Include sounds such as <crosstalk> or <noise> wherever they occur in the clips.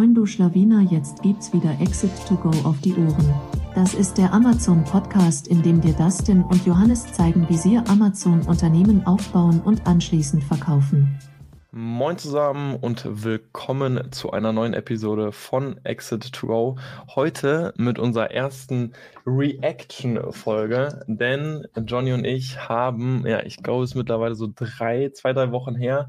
Moin du Schlawiner, jetzt gibt's wieder Exit to Go auf die Ohren. Das ist der Amazon Podcast, in dem dir Dustin und Johannes zeigen, wie sie Amazon Unternehmen aufbauen und anschließend verkaufen. Moin zusammen und willkommen zu einer neuen Episode von Exit to Go. Heute mit unserer ersten Reaction-Folge, denn Johnny und ich haben, ja, ich glaube, es ist mittlerweile so drei, zwei, drei Wochen her,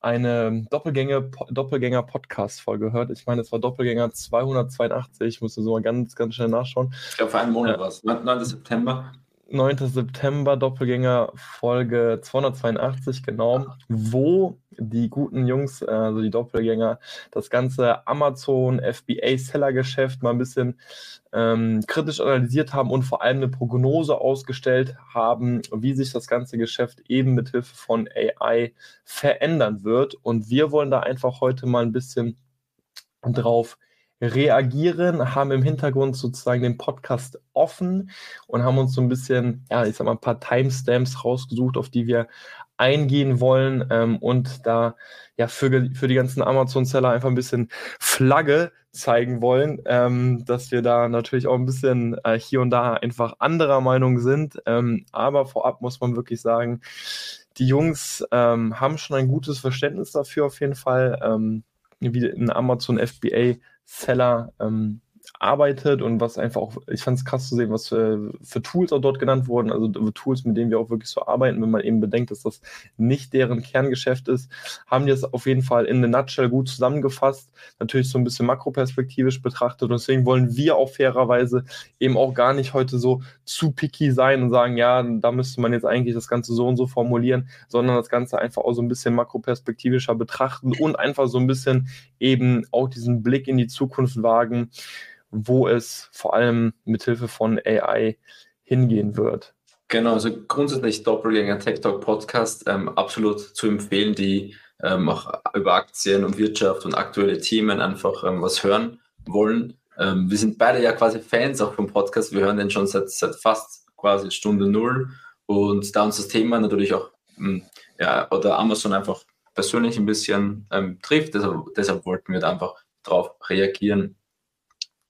eine Doppelgänger-Podcast-Folge gehört. Ich meine, es war Doppelgänger 282. Ich musste so mal ganz, ganz schnell nachschauen. Ich glaube, vor einem Monat äh, war es. 9. September. 9. September, Doppelgänger Folge 282, genau, wo die guten Jungs, also die Doppelgänger, das ganze Amazon FBA Seller Geschäft mal ein bisschen ähm, kritisch analysiert haben und vor allem eine Prognose ausgestellt haben, wie sich das ganze Geschäft eben mit Hilfe von AI verändern wird. Und wir wollen da einfach heute mal ein bisschen drauf reagieren, haben im Hintergrund sozusagen den Podcast offen und haben uns so ein bisschen, ja, ich sag mal, ein paar Timestamps rausgesucht, auf die wir eingehen wollen ähm, und da ja für, für die ganzen Amazon-Seller einfach ein bisschen Flagge zeigen wollen, ähm, dass wir da natürlich auch ein bisschen äh, hier und da einfach anderer Meinung sind. Ähm, aber vorab muss man wirklich sagen, die Jungs ähm, haben schon ein gutes Verständnis dafür auf jeden Fall, ähm, wie ein Amazon FBA Seller ähm, arbeitet und was einfach auch, ich fand es krass zu sehen, was für, für, Tools auch dort genannt wurden, also Tools, mit denen wir auch wirklich so arbeiten, wenn man eben bedenkt, dass das nicht deren Kerngeschäft ist, haben die es auf jeden Fall in eine Nutshell gut zusammengefasst, natürlich so ein bisschen makroperspektivisch betrachtet. Und deswegen wollen wir auch fairerweise eben auch gar nicht heute so zu picky sein und sagen, ja, da müsste man jetzt eigentlich das Ganze so und so formulieren, sondern das Ganze einfach auch so ein bisschen makroperspektivischer betrachten und einfach so ein bisschen eben auch diesen Blick in die Zukunft wagen, wo es vor allem mit Hilfe von AI hingehen wird. Genau, also grundsätzlich Doppelgänger Tech Talk Podcast ähm, absolut zu empfehlen, die ähm, auch über Aktien und Wirtschaft und aktuelle Themen einfach ähm, was hören wollen. Ähm, wir sind beide ja quasi Fans auch vom Podcast. Wir hören den schon seit, seit fast quasi Stunde Null. Und da uns das Thema natürlich auch, hm, ja, oder Amazon einfach persönlich ein bisschen ähm, trifft, deshalb, deshalb wollten wir da einfach drauf reagieren.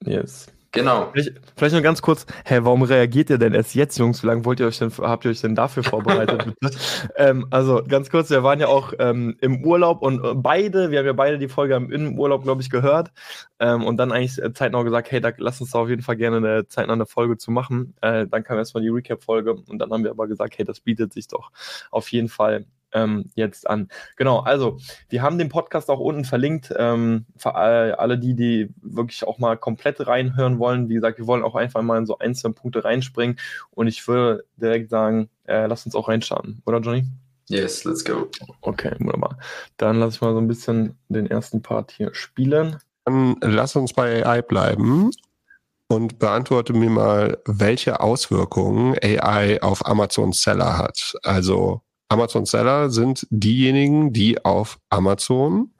Yes. Genau. Vielleicht, vielleicht nur ganz kurz, hä, warum reagiert ihr denn erst jetzt, Jungs? Wie lange wollt ihr euch denn, habt ihr euch denn dafür vorbereitet? <laughs> ähm, also ganz kurz, wir waren ja auch ähm, im Urlaub und äh, beide, wir haben ja beide die Folge im Urlaub, glaube ich, gehört ähm, und dann eigentlich äh, zeitnah gesagt, hey, da lass uns da auf jeden Fall gerne eine zeitnah eine Folge zu machen. Äh, dann kam erstmal die Recap-Folge und dann haben wir aber gesagt, hey, das bietet sich doch auf jeden Fall ähm, jetzt an. Genau, also wir haben den Podcast auch unten verlinkt. Ähm, für alle, die, die wirklich auch mal komplett reinhören wollen. Wie gesagt, wir wollen auch einfach mal in so einzelne Punkte reinspringen. Und ich würde direkt sagen, äh, lass uns auch reinstarten, oder Johnny? Yes, let's go. Okay, wunderbar. Dann lass ich mal so ein bisschen den ersten Part hier spielen. Dann lass uns bei AI bleiben und beantworte mir mal, welche Auswirkungen AI auf Amazon Seller hat. Also Amazon Seller sind diejenigen, die auf Amazon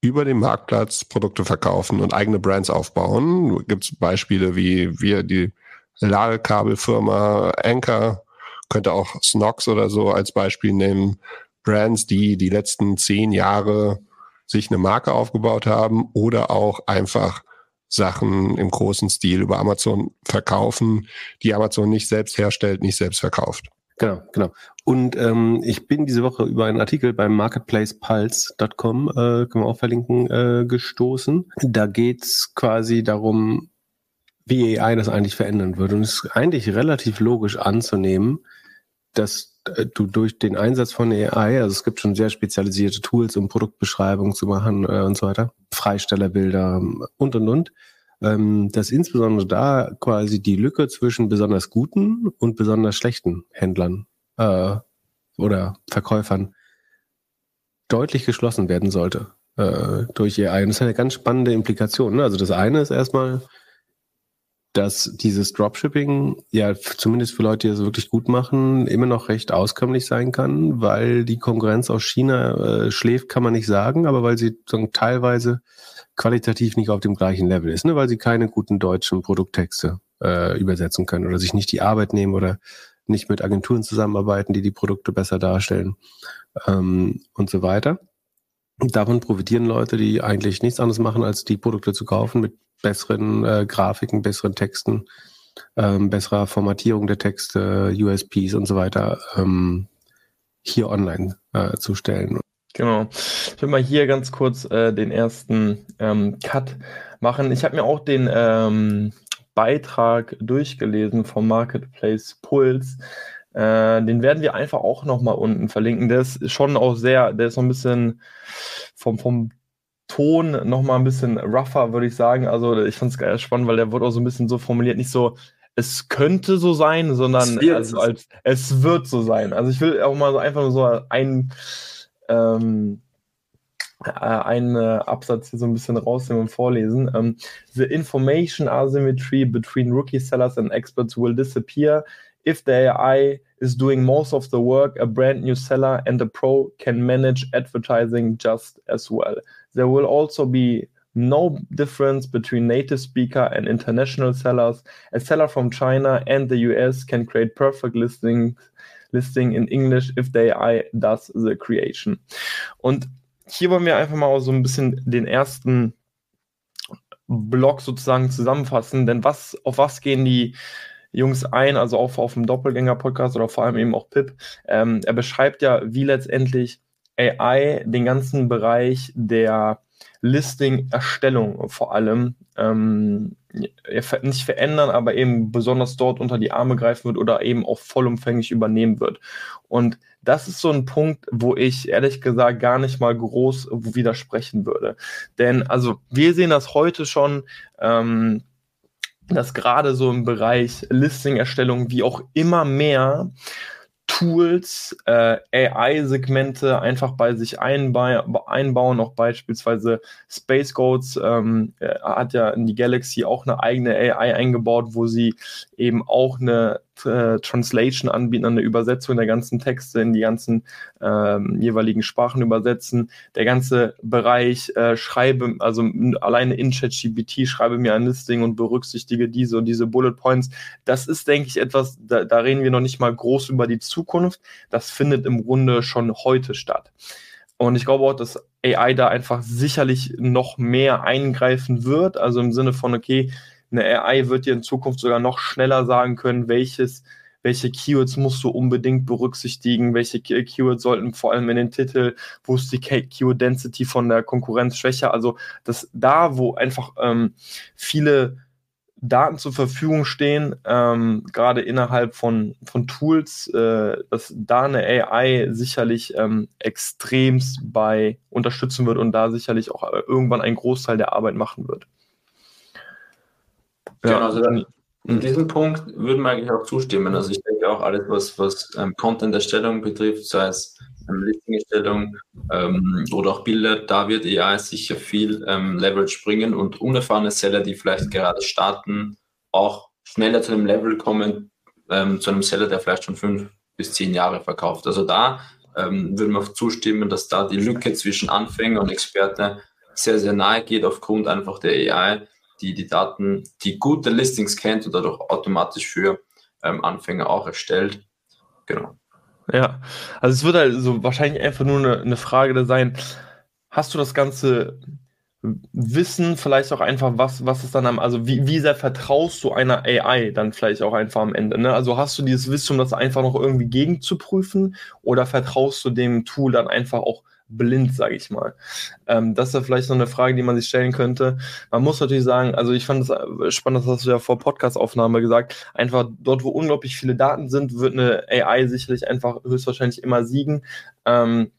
über den Marktplatz Produkte verkaufen und eigene Brands aufbauen. Gibt es Beispiele wie wir die Ladekabelfirma Anchor, könnte auch Snox oder so als Beispiel nehmen. Brands, die die letzten zehn Jahre sich eine Marke aufgebaut haben oder auch einfach Sachen im großen Stil über Amazon verkaufen, die Amazon nicht selbst herstellt, nicht selbst verkauft. Genau, genau. Und ähm, ich bin diese Woche über einen Artikel beim marketplacepulse.com, äh, können wir auch verlinken, äh, gestoßen. Da geht's quasi darum, wie AI das eigentlich verändern wird. Und es ist eigentlich relativ logisch anzunehmen, dass äh, du durch den Einsatz von AI, also es gibt schon sehr spezialisierte Tools, um Produktbeschreibungen zu machen äh, und so weiter, Freistellerbilder und und und, ähm, dass insbesondere da quasi die Lücke zwischen besonders guten und besonders schlechten Händlern äh, oder Verkäufern deutlich geschlossen werden sollte äh, durch AI. Und das hat eine ganz spannende Implikation. Ne? Also das eine ist erstmal, dass dieses Dropshipping ja zumindest für Leute, die das wirklich gut machen, immer noch recht auskömmlich sein kann, weil die Konkurrenz aus China äh, schläft, kann man nicht sagen, aber weil sie sagen, teilweise qualitativ nicht auf dem gleichen Level ist, ne? weil sie keine guten deutschen Produkttexte äh, übersetzen können oder sich nicht die Arbeit nehmen oder nicht mit Agenturen zusammenarbeiten, die die Produkte besser darstellen ähm, und so weiter. Davon profitieren Leute, die eigentlich nichts anderes machen, als die Produkte zu kaufen mit besseren äh, Grafiken, besseren Texten, ähm, besserer Formatierung der Texte, USPs und so weiter ähm, hier online äh, zu stellen. Genau. Ich will mal hier ganz kurz äh, den ersten ähm, Cut machen. Ich habe mir auch den ähm, Beitrag durchgelesen vom Marketplace Pulse. Äh, den werden wir einfach auch nochmal unten verlinken. Der ist schon auch sehr, der ist noch ein bisschen vom, vom Ton nochmal ein bisschen rougher, würde ich sagen. Also ich fand es spannend, weil der wurde auch so ein bisschen so formuliert, nicht so, es könnte so sein, sondern es also als, es wird so sein. Also ich will auch mal so einfach nur so ein, ähm, äh, einen äh, Absatz hier so ein bisschen rausnehmen und vorlesen. Um, ähm, the information asymmetry between rookie sellers and experts will disappear if the AI is doing most of the work. A brand new seller and a pro can manage advertising just as well. There will also be no difference between native speaker and international sellers. A seller from China and the US can create perfect listings listing in English if the AI does the creation. Und hier wollen wir einfach mal so ein bisschen den ersten Block sozusagen zusammenfassen, denn was, auf was gehen die Jungs ein, also auch auf dem Doppelgänger-Podcast oder vor allem eben auch Pip. Ähm, er beschreibt ja, wie letztendlich AI den ganzen Bereich der Listing-Erstellung vor allem ähm, nicht verändern, aber eben besonders dort unter die Arme greifen wird oder eben auch vollumfänglich übernehmen wird. Und das ist so ein Punkt, wo ich ehrlich gesagt gar nicht mal groß widersprechen würde. Denn also wir sehen das heute schon, ähm, dass gerade so im Bereich Listing-Erstellung wie auch immer mehr Tools, äh, AI-Segmente einfach bei sich einbauen, auch beispielsweise Space Goats ähm, äh, hat ja in die Galaxy auch eine eigene AI eingebaut, wo sie eben auch eine äh, Translation anbieten, eine Übersetzung der ganzen Texte in die ganzen ähm, jeweiligen Sprachen übersetzen. Der ganze Bereich äh, schreibe, also alleine in ChatGPT schreibe mir ein Listing und berücksichtige diese und diese Bullet Points. Das ist, denke ich, etwas, da, da reden wir noch nicht mal groß über die Zukunft. Das findet im Grunde schon heute statt. Und ich glaube auch, dass AI da einfach sicherlich noch mehr eingreifen wird. Also im Sinne von, okay, eine AI wird dir in Zukunft sogar noch schneller sagen können, welches, welche Keywords musst du unbedingt berücksichtigen, welche Keywords sollten vor allem in den Titel, wo ist die Keyword Density von der Konkurrenz schwächer. Also dass da, wo einfach ähm, viele Daten zur Verfügung stehen, ähm, gerade innerhalb von, von Tools, äh, dass da eine AI sicherlich ähm, extremst bei unterstützen wird und da sicherlich auch äh, irgendwann einen Großteil der Arbeit machen wird. Ja, genau, also in mhm. diesem Punkt würden wir eigentlich auch zustimmen. Also ich denke auch alles, was, was ähm, Content-Erstellung betrifft, sei es ähm, Listing-Erstellung ähm, oder auch Bilder, da wird AI sicher viel ähm, Leverage bringen und unerfahrene Seller, die vielleicht gerade starten, auch schneller zu einem Level kommen, ähm, zu einem Seller, der vielleicht schon fünf bis zehn Jahre verkauft. Also da ähm, würden wir zustimmen, dass da die Lücke zwischen Anfänger und Experte sehr, sehr nahe geht aufgrund einfach der AI die die Daten, die gute Listings kennt und dadurch automatisch für ähm, Anfänger auch erstellt. Genau. Ja, also es wird halt so wahrscheinlich einfach nur eine, eine Frage sein, hast du das ganze Wissen, vielleicht auch einfach, was, was ist dann am, also wie, wie sehr vertraust du einer AI dann vielleicht auch einfach am Ende, ne? Also hast du dieses Wissen, um das einfach noch irgendwie gegenzuprüfen oder vertraust du dem Tool dann einfach auch blind, sage ich mal. Ähm, das ist ja vielleicht noch eine Frage, die man sich stellen könnte. Man muss natürlich sagen, also ich fand es äh, spannend, das hast du ja vor Podcast-Aufnahme gesagt, einfach dort, wo unglaublich viele Daten sind, wird eine AI sicherlich einfach höchstwahrscheinlich immer siegen. Ähm,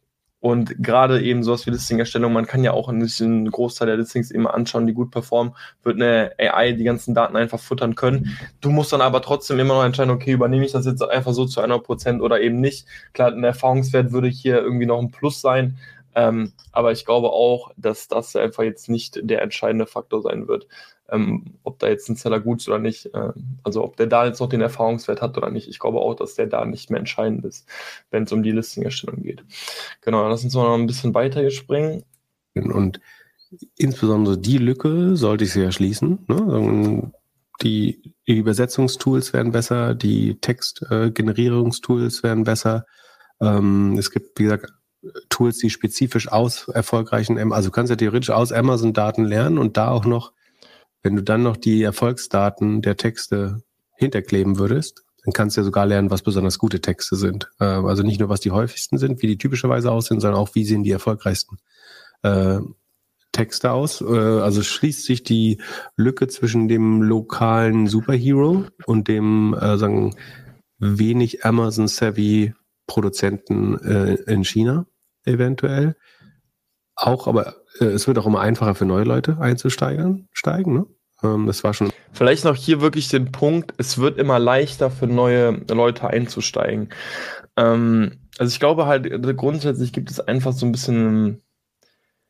und gerade eben sowas wie Listing-Erstellung, man kann ja auch einen Großteil der Listings immer anschauen, die gut performen, wird eine AI die ganzen Daten einfach futtern können. Du musst dann aber trotzdem immer noch entscheiden, okay, übernehme ich das jetzt einfach so zu einer Prozent oder eben nicht. Klar, ein Erfahrungswert würde hier irgendwie noch ein Plus sein, ähm, aber ich glaube auch, dass das einfach jetzt nicht der entscheidende Faktor sein wird ähm, ob da jetzt ein Seller gut ist oder nicht. Äh, also ob der da jetzt noch den Erfahrungswert hat oder nicht. Ich glaube auch, dass der da nicht mehr entscheidend ist, wenn es um die Listing-Erstellung geht. Genau, lass uns noch ein bisschen weiter springen. Und insbesondere die Lücke sollte ich sehr schließen. Ne? Die, die Übersetzungstools werden besser, die Textgenerierungstools äh, werden besser. Ähm, es gibt, wie gesagt, Tools, die spezifisch aus erfolgreichen, also du kannst ja theoretisch aus Amazon-Daten lernen und da auch noch, wenn du dann noch die Erfolgsdaten der Texte hinterkleben würdest, dann kannst du ja sogar lernen, was besonders gute Texte sind. Äh, also nicht nur, was die häufigsten sind, wie die typischerweise aussehen, sondern auch, wie sehen die erfolgreichsten äh, Texte aus. Äh, also schließt sich die Lücke zwischen dem lokalen Superhero und dem, äh, sagen, wenig Amazon-savvy Produzenten äh, in China eventuell. Auch, aber äh, es wird auch immer einfacher für neue Leute einzusteigen, steigen, ne? Ähm, das war schon. Vielleicht noch hier wirklich den Punkt, es wird immer leichter für neue Leute einzusteigen. Ähm, also ich glaube halt, grundsätzlich gibt es einfach so ein bisschen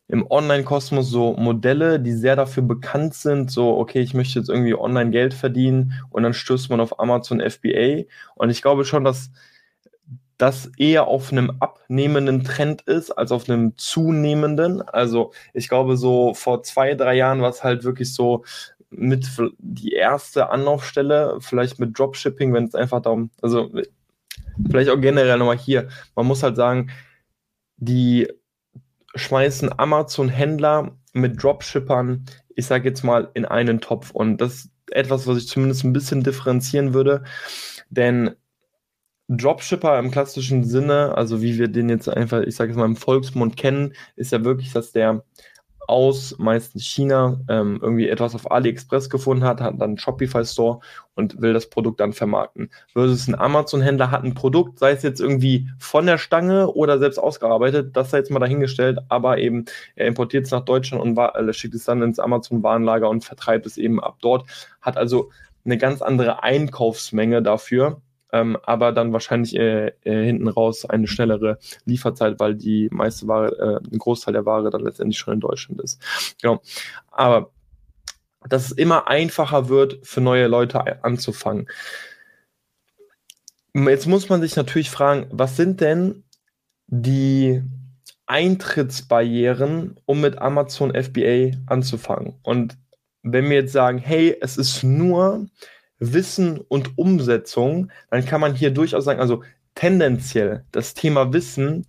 im Online-Kosmos so Modelle, die sehr dafür bekannt sind, so, okay, ich möchte jetzt irgendwie online Geld verdienen und dann stößt man auf Amazon FBA. Und ich glaube schon, dass das eher auf einem abnehmenden Trend ist als auf einem zunehmenden. Also ich glaube, so vor zwei, drei Jahren war es halt wirklich so mit die erste Anlaufstelle, vielleicht mit Dropshipping, wenn es einfach darum, also vielleicht auch generell nochmal hier, man muss halt sagen, die schmeißen Amazon-Händler mit Dropshippern, ich sage jetzt mal, in einen Topf. Und das ist etwas, was ich zumindest ein bisschen differenzieren würde. Denn Dropshipper im klassischen Sinne, also wie wir den jetzt einfach, ich sage jetzt mal im Volksmund kennen, ist ja wirklich, dass der aus meistens China ähm, irgendwie etwas auf AliExpress gefunden hat, hat dann einen Shopify Store und will das Produkt dann vermarkten. Versus ein Amazon-Händler hat ein Produkt, sei es jetzt irgendwie von der Stange oder selbst ausgearbeitet, das sei jetzt mal dahingestellt, aber eben er importiert es nach Deutschland und war, äh, schickt es dann ins Amazon-Warenlager und vertreibt es eben ab dort, hat also eine ganz andere Einkaufsmenge dafür ähm, aber dann wahrscheinlich äh, äh, hinten raus eine schnellere Lieferzeit, weil die meiste Ware, äh, ein Großteil der Ware dann letztendlich schon in Deutschland ist. Genau. Aber dass es immer einfacher wird, für neue Leute anzufangen. Jetzt muss man sich natürlich fragen, was sind denn die Eintrittsbarrieren, um mit Amazon FBA anzufangen? Und wenn wir jetzt sagen, hey, es ist nur Wissen und Umsetzung, dann kann man hier durchaus sagen, also tendenziell das Thema Wissen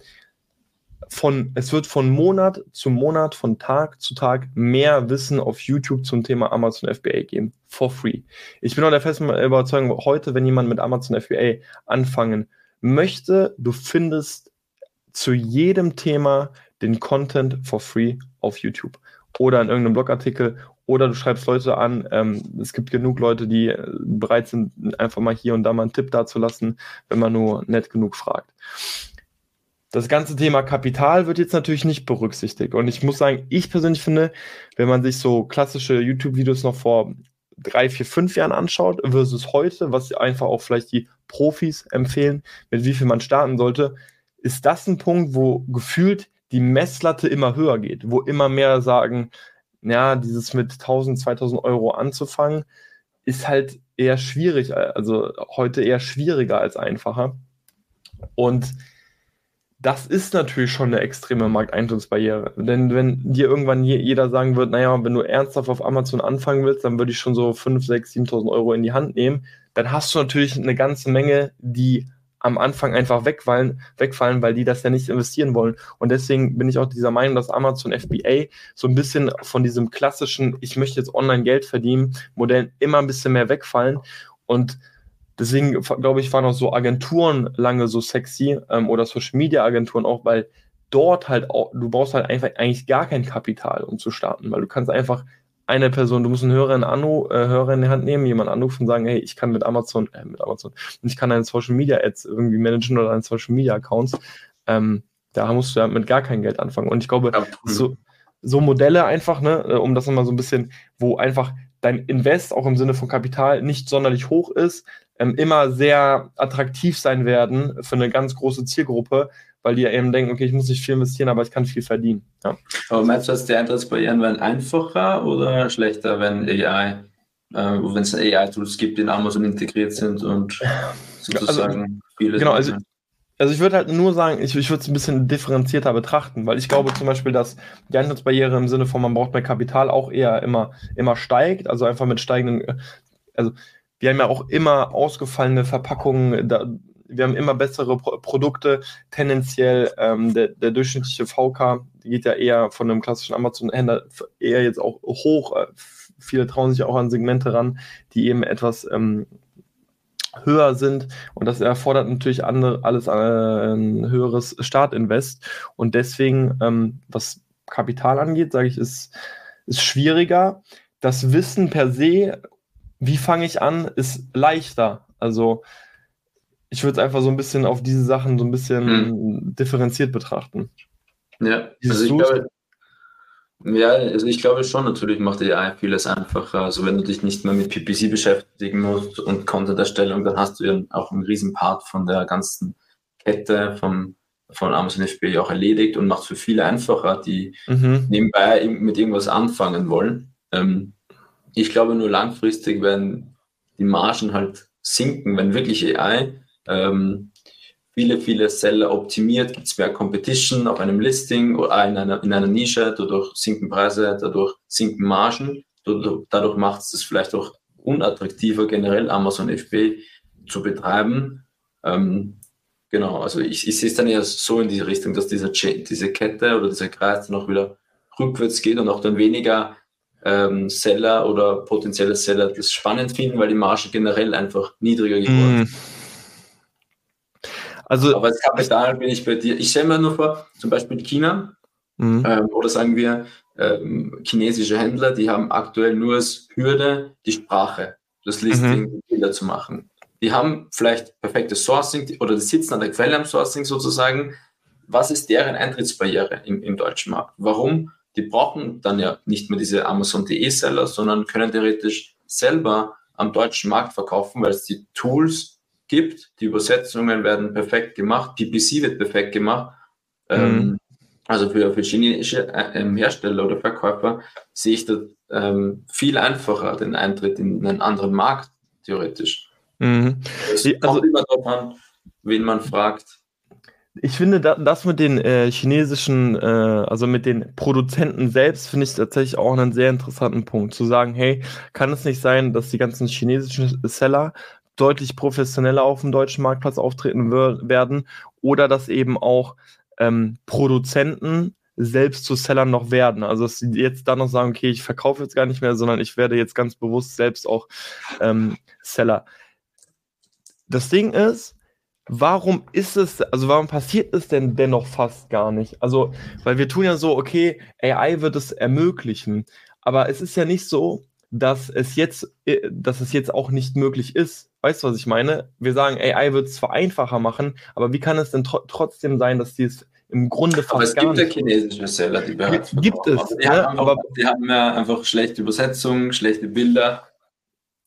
von, es wird von Monat zu Monat, von Tag zu Tag mehr Wissen auf YouTube zum Thema Amazon FBA geben. For free. Ich bin auch der festen Überzeugung, heute, wenn jemand mit Amazon FBA anfangen möchte, du findest zu jedem Thema den Content for free auf YouTube oder in irgendeinem Blogartikel oder du schreibst Leute an. Ähm, es gibt genug Leute, die äh, bereit sind, einfach mal hier und da mal einen Tipp dazulassen, wenn man nur nett genug fragt. Das ganze Thema Kapital wird jetzt natürlich nicht berücksichtigt. Und ich muss sagen, ich persönlich finde, wenn man sich so klassische YouTube-Videos noch vor drei, vier, fünf Jahren anschaut versus heute, was einfach auch vielleicht die Profis empfehlen, mit wie viel man starten sollte, ist das ein Punkt, wo gefühlt die Messlatte immer höher geht, wo immer mehr sagen, ja, dieses mit 1000, 2000 Euro anzufangen, ist halt eher schwierig, also heute eher schwieriger als einfacher. Und das ist natürlich schon eine extreme Markteintrittsbarriere. Denn wenn dir irgendwann jeder sagen wird, naja, wenn du ernsthaft auf Amazon anfangen willst, dann würde ich schon so 5, 6, 7.000 Euro in die Hand nehmen, dann hast du natürlich eine ganze Menge, die am Anfang einfach wegfallen, wegfallen, weil die das ja nicht investieren wollen. Und deswegen bin ich auch dieser Meinung, dass Amazon FBA so ein bisschen von diesem klassischen, ich möchte jetzt online Geld verdienen, Modell immer ein bisschen mehr wegfallen. Und deswegen, glaube ich, waren auch so Agenturen lange so sexy ähm, oder Social Media Agenturen auch, weil dort halt auch, du brauchst halt einfach eigentlich gar kein Kapital, um zu starten, weil du kannst einfach eine Person, du musst einen Hörer in, Anru äh, Hörer in die Hand nehmen, jemanden anrufen und sagen, hey, ich kann mit Amazon, äh, mit Amazon, ich kann deine Social Media Ads irgendwie managen oder deine Social Media Accounts. Ähm, da musst du ja mit gar kein Geld anfangen. Und ich glaube, ja, so, so Modelle einfach, ne, äh, um das nochmal so ein bisschen, wo einfach dein Invest auch im Sinne von Kapital nicht sonderlich hoch ist, ähm, immer sehr attraktiv sein werden für eine ganz große Zielgruppe, weil die ja eben denken, okay, ich muss nicht viel investieren, aber ich kann viel verdienen. Ja. Aber meinst du, dass die Eintrittsbarrieren werden einfacher oder schlechter, wenn AI, äh, wenn es AI-Tools gibt, die in Amazon integriert sind und <laughs> sozusagen also, viele genau, also, also ich würde halt nur sagen, ich, ich würde es ein bisschen differenzierter betrachten, weil ich glaube zum Beispiel, dass die Eintrittsbarriere im Sinne von man braucht mehr Kapital auch eher immer, immer steigt, also einfach mit steigenden, also wir haben ja auch immer ausgefallene Verpackungen, da, wir haben immer bessere Pro Produkte. Tendenziell ähm, der, der durchschnittliche VK geht ja eher von einem klassischen Amazon-Händler eher jetzt auch hoch. Äh, viele trauen sich auch an Segmente ran, die eben etwas ähm, höher sind und das erfordert natürlich andere, alles äh, ein höheres Startinvest und deswegen, ähm, was Kapital angeht, sage ich, ist, ist schwieriger. Das Wissen per se, wie fange ich an, ist leichter. Also ich würde es einfach so ein bisschen auf diese Sachen so ein bisschen hm. differenziert betrachten. Ja, also ich glaube, ja, also ich glaube schon, natürlich macht die AI vieles einfacher. Also wenn du dich nicht mehr mit PPC beschäftigen musst und Content-Erstellung, dann hast du ja auch einen riesen Part von der ganzen Kette vom, von Amazon FBA auch erledigt und macht für viele einfacher, die mhm. nebenbei mit irgendwas anfangen wollen. Ähm, ich glaube nur langfristig werden die Margen halt sinken, wenn wirklich AI ähm, viele, viele Seller optimiert, gibt es mehr Competition auf einem Listing oder in einer, in einer Nische, dadurch sinken Preise, dadurch sinken Margen, dadurch, dadurch macht es vielleicht auch unattraktiver, generell Amazon FB zu betreiben. Ähm, genau, also ich, ich sehe es dann eher so in diese Richtung, dass diese, diese Kette oder dieser Kreis dann auch wieder rückwärts geht und auch dann weniger ähm, Seller oder potenzielle Seller das spannend finden, weil die Marge generell einfach niedriger geworden mm. ist. Mm. Also, Aber das Kapital bin ich bei dir. Ich stelle mir nur vor, zum Beispiel China mhm. ähm, oder sagen wir ähm, chinesische Händler, die haben aktuell nur als Hürde die Sprache, das Listing, mhm. Bilder zu machen. Die haben vielleicht perfektes Sourcing oder die sitzen an der Quelle am Sourcing sozusagen. Was ist deren Eintrittsbarriere im, im deutschen Markt? Warum? Die brauchen dann ja nicht mehr diese Amazon.de Seller, sondern können theoretisch selber am deutschen Markt verkaufen, weil es die Tools gibt. Die Übersetzungen werden perfekt gemacht, PPC wird perfekt gemacht. Ähm, mhm. also für, für chinesische äh, ähm, Hersteller oder Verkäufer sehe ich das ähm, viel einfacher, den Eintritt in einen anderen Markt, theoretisch. Mhm. Es also, kommt immer darauf an, wen man fragt. Ich finde das mit den äh, chinesischen, äh, also mit den Produzenten selbst, finde ich tatsächlich auch einen sehr interessanten Punkt. Zu sagen, hey, kann es nicht sein, dass die ganzen chinesischen Seller deutlich professioneller auf dem deutschen Marktplatz auftreten werden oder dass eben auch ähm, Produzenten selbst zu Sellern noch werden. Also dass sie jetzt dann noch sagen, okay, ich verkaufe jetzt gar nicht mehr, sondern ich werde jetzt ganz bewusst selbst auch ähm, Seller. Das Ding ist, warum ist es, also warum passiert es denn dennoch fast gar nicht? Also, weil wir tun ja so, okay, AI wird es ermöglichen, aber es ist ja nicht so, dass es jetzt, äh, dass es jetzt auch nicht möglich ist. Weißt du, was ich meine? Wir sagen, AI wird es zwar einfacher machen, aber wie kann es denn tr trotzdem sein, dass die es im Grunde fast aber es gibt ja chinesische Seller, die bereits Gibt es, die, ja, haben aber die haben ja einfach schlechte Übersetzungen, schlechte Bilder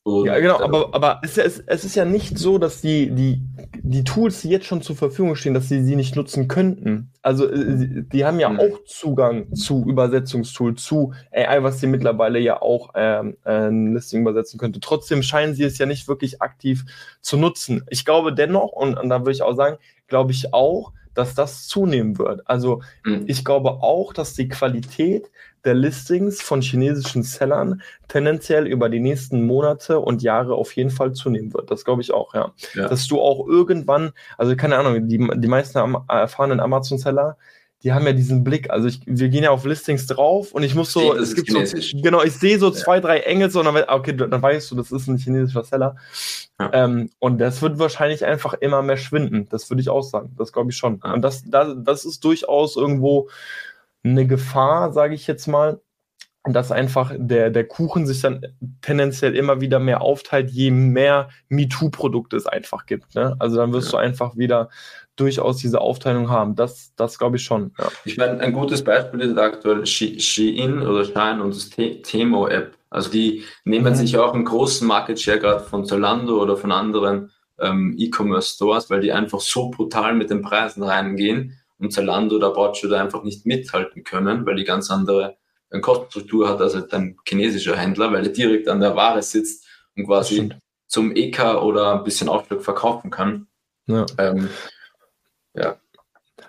und, ja, genau, aber, aber es, es, es ist ja nicht so, dass die, die, die Tools, die jetzt schon zur Verfügung stehen, dass sie sie nicht nutzen könnten. Also äh, die haben ja mhm. auch Zugang zu Übersetzungstool, zu AI, was sie mittlerweile ja auch ähm, ein Listing übersetzen könnte. Trotzdem scheinen sie es ja nicht wirklich aktiv zu nutzen. Ich glaube dennoch, und, und da würde ich auch sagen, glaube ich auch, dass das zunehmen wird. Also mhm. ich glaube auch, dass die Qualität der Listings von chinesischen Sellern tendenziell über die nächsten Monate und Jahre auf jeden Fall zunehmen wird. Das glaube ich auch, ja. ja. Dass du auch irgendwann, also keine Ahnung, die, die meisten erfahrenen Amazon-Seller, die haben ja diesen Blick. Also ich, wir gehen ja auf Listings drauf und ich muss so, es gibt so, genau, ich sehe so zwei, drei Engels und dann, okay, dann weißt du, das ist ein chinesischer Seller. Ja. Ähm, und das wird wahrscheinlich einfach immer mehr schwinden. Das würde ich auch sagen. Das glaube ich schon. Ja. Und das, das, das ist durchaus irgendwo eine Gefahr, sage ich jetzt mal, dass einfach der, der Kuchen sich dann tendenziell immer wieder mehr aufteilt, je mehr MeToo-Produkte es einfach gibt. Ne? Also dann wirst ja. du einfach wieder durchaus diese Aufteilung haben. Das, das glaube ich schon. Ja. Ich meine, ein gutes Beispiel ist aktuell Shein oder Shine und das Temo-App. Also die nehmen mhm. sich auch einen großen Market Share gerade von Zalando oder von anderen ähm, E-Commerce-Stores, weil die einfach so brutal mit den Preisen reingehen und Zalando oder Boccio da einfach nicht mithalten können, weil die ganz andere eine Kostenstruktur hat als ein chinesischer Händler, weil er direkt an der Ware sitzt und quasi zum EK oder ein bisschen Aufschlag verkaufen kann. Ja. Ähm, ja.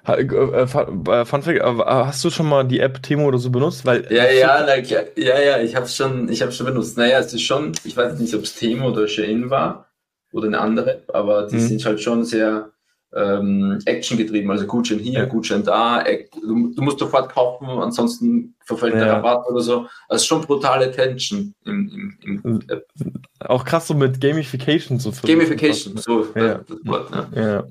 Äh, äh, Fun Fact, äh, hast du schon mal die App Temo oder so benutzt? Weil ja, ja, like, ja, ja, ich habe schon, ich habe schon benutzt. Naja, es ist schon, ich weiß nicht, ob es Temo oder Shein war. oder eine andere, aber die mhm. sind halt schon sehr ähm, Action getrieben, also Gutschein hier, ja. Gutschein da, du, du, musst sofort kaufen, ansonsten verfällt ja. der Rabatt oder so. Also schon brutale Tension im, im App. Auch krass so mit Gamification so. Gamification, so ja. das Wort, ne? ja.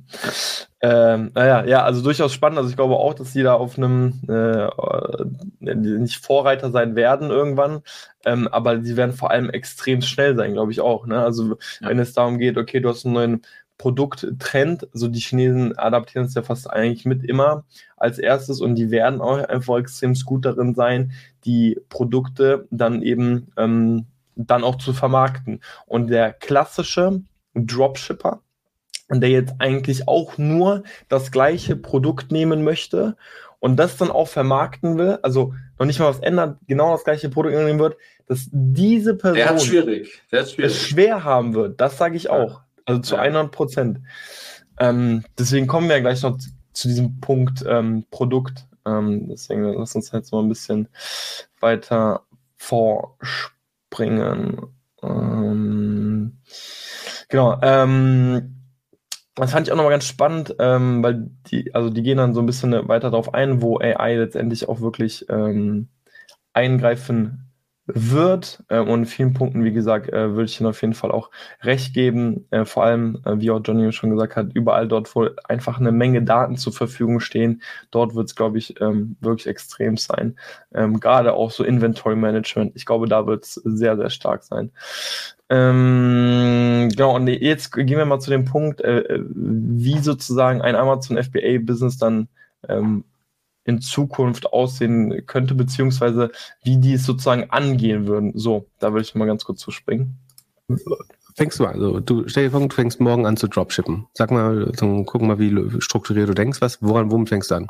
Ähm, naja, ja, also durchaus spannend. Also ich glaube auch, dass die da auf einem äh, nicht Vorreiter sein werden irgendwann, ähm, aber die werden vor allem extrem schnell sein, glaube ich auch. Ne? Also wenn es darum geht, okay, du hast einen neuen Produkttrend. Also die Chinesen adaptieren es ja fast eigentlich mit immer als erstes und die werden auch einfach extrem gut darin sein, die Produkte dann eben ähm, dann auch zu vermarkten. Und der klassische Dropshipper, der jetzt eigentlich auch nur das gleiche Produkt nehmen möchte und das dann auch vermarkten will, also noch nicht mal was ändert, genau das gleiche Produkt nehmen wird, dass diese Person der schwierig. Der schwierig. es schwer haben wird. Das sage ich auch. Also zu ja. 100 Prozent. Ähm, deswegen kommen wir ja gleich noch zu, diesem Punkt ähm, Produkt. Ähm, deswegen lass uns jetzt mal ein bisschen weiter vorspringen. Ähm, genau. Ähm, das fand ich auch nochmal ganz spannend, ähm, weil die, also die gehen dann so ein bisschen weiter darauf ein, wo AI letztendlich auch wirklich eingreifen wird. Äh, und in vielen Punkten, wie gesagt, äh, würde ich Ihnen auf jeden Fall auch recht geben. Äh, vor allem, äh, wie auch Johnny schon gesagt hat, überall dort, wo einfach eine Menge Daten zur Verfügung stehen, dort wird es, glaube ich, ähm, wirklich extrem sein. Ähm, Gerade auch so Inventory Management. Ich glaube, da wird es sehr, sehr stark sein. Ähm, genau, und jetzt gehen wir mal zu dem Punkt, äh, äh wie sozusagen ein Amazon FBA-Business dann ähm, in Zukunft aussehen könnte, beziehungsweise wie die es sozusagen angehen würden. So, da würde ich mal ganz kurz zuspringen. Fängst du an, also du stell dir vor, du fängst morgen an zu dropshippen. Sag mal, so, guck mal, wie strukturiert du denkst, was, woran, womit fängst du an?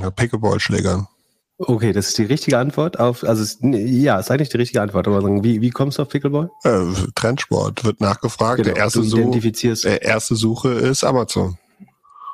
Ja, Pickleball-Schlägern. Okay, das ist die richtige Antwort auf, also es, ja, ist eigentlich die richtige Antwort, aber wie, wie kommst du auf Pickleball? Äh, Trendsport wird nachgefragt. Genau, der, erste identifizierst der erste Suche ist Amazon.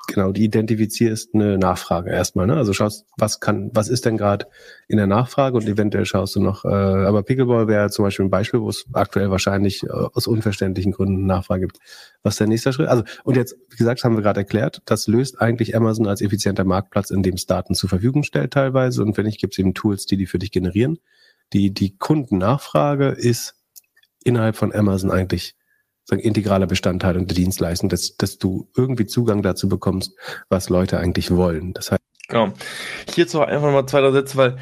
Genau, die identifizierst eine Nachfrage erstmal. Ne? Also schaust, was kann, was ist denn gerade in der Nachfrage und eventuell schaust du noch. Äh, aber Pickleball wäre zum Beispiel ein Beispiel, wo es aktuell wahrscheinlich äh, aus unverständlichen Gründen Nachfrage gibt. Was ist der nächste Schritt? Also und jetzt, wie gesagt, haben wir gerade erklärt, das löst eigentlich Amazon als effizienter Marktplatz, in dem es Daten zur Verfügung stellt teilweise und wenn nicht, gibt es eben Tools, die die für dich generieren. Die die Kundennachfrage ist innerhalb von Amazon eigentlich sagen, integraler Bestandteil und Dienstleistung, dass, dass du irgendwie Zugang dazu bekommst, was Leute eigentlich wollen. Das heißt, genau. Hierzu einfach mal zwei, Sätze, weil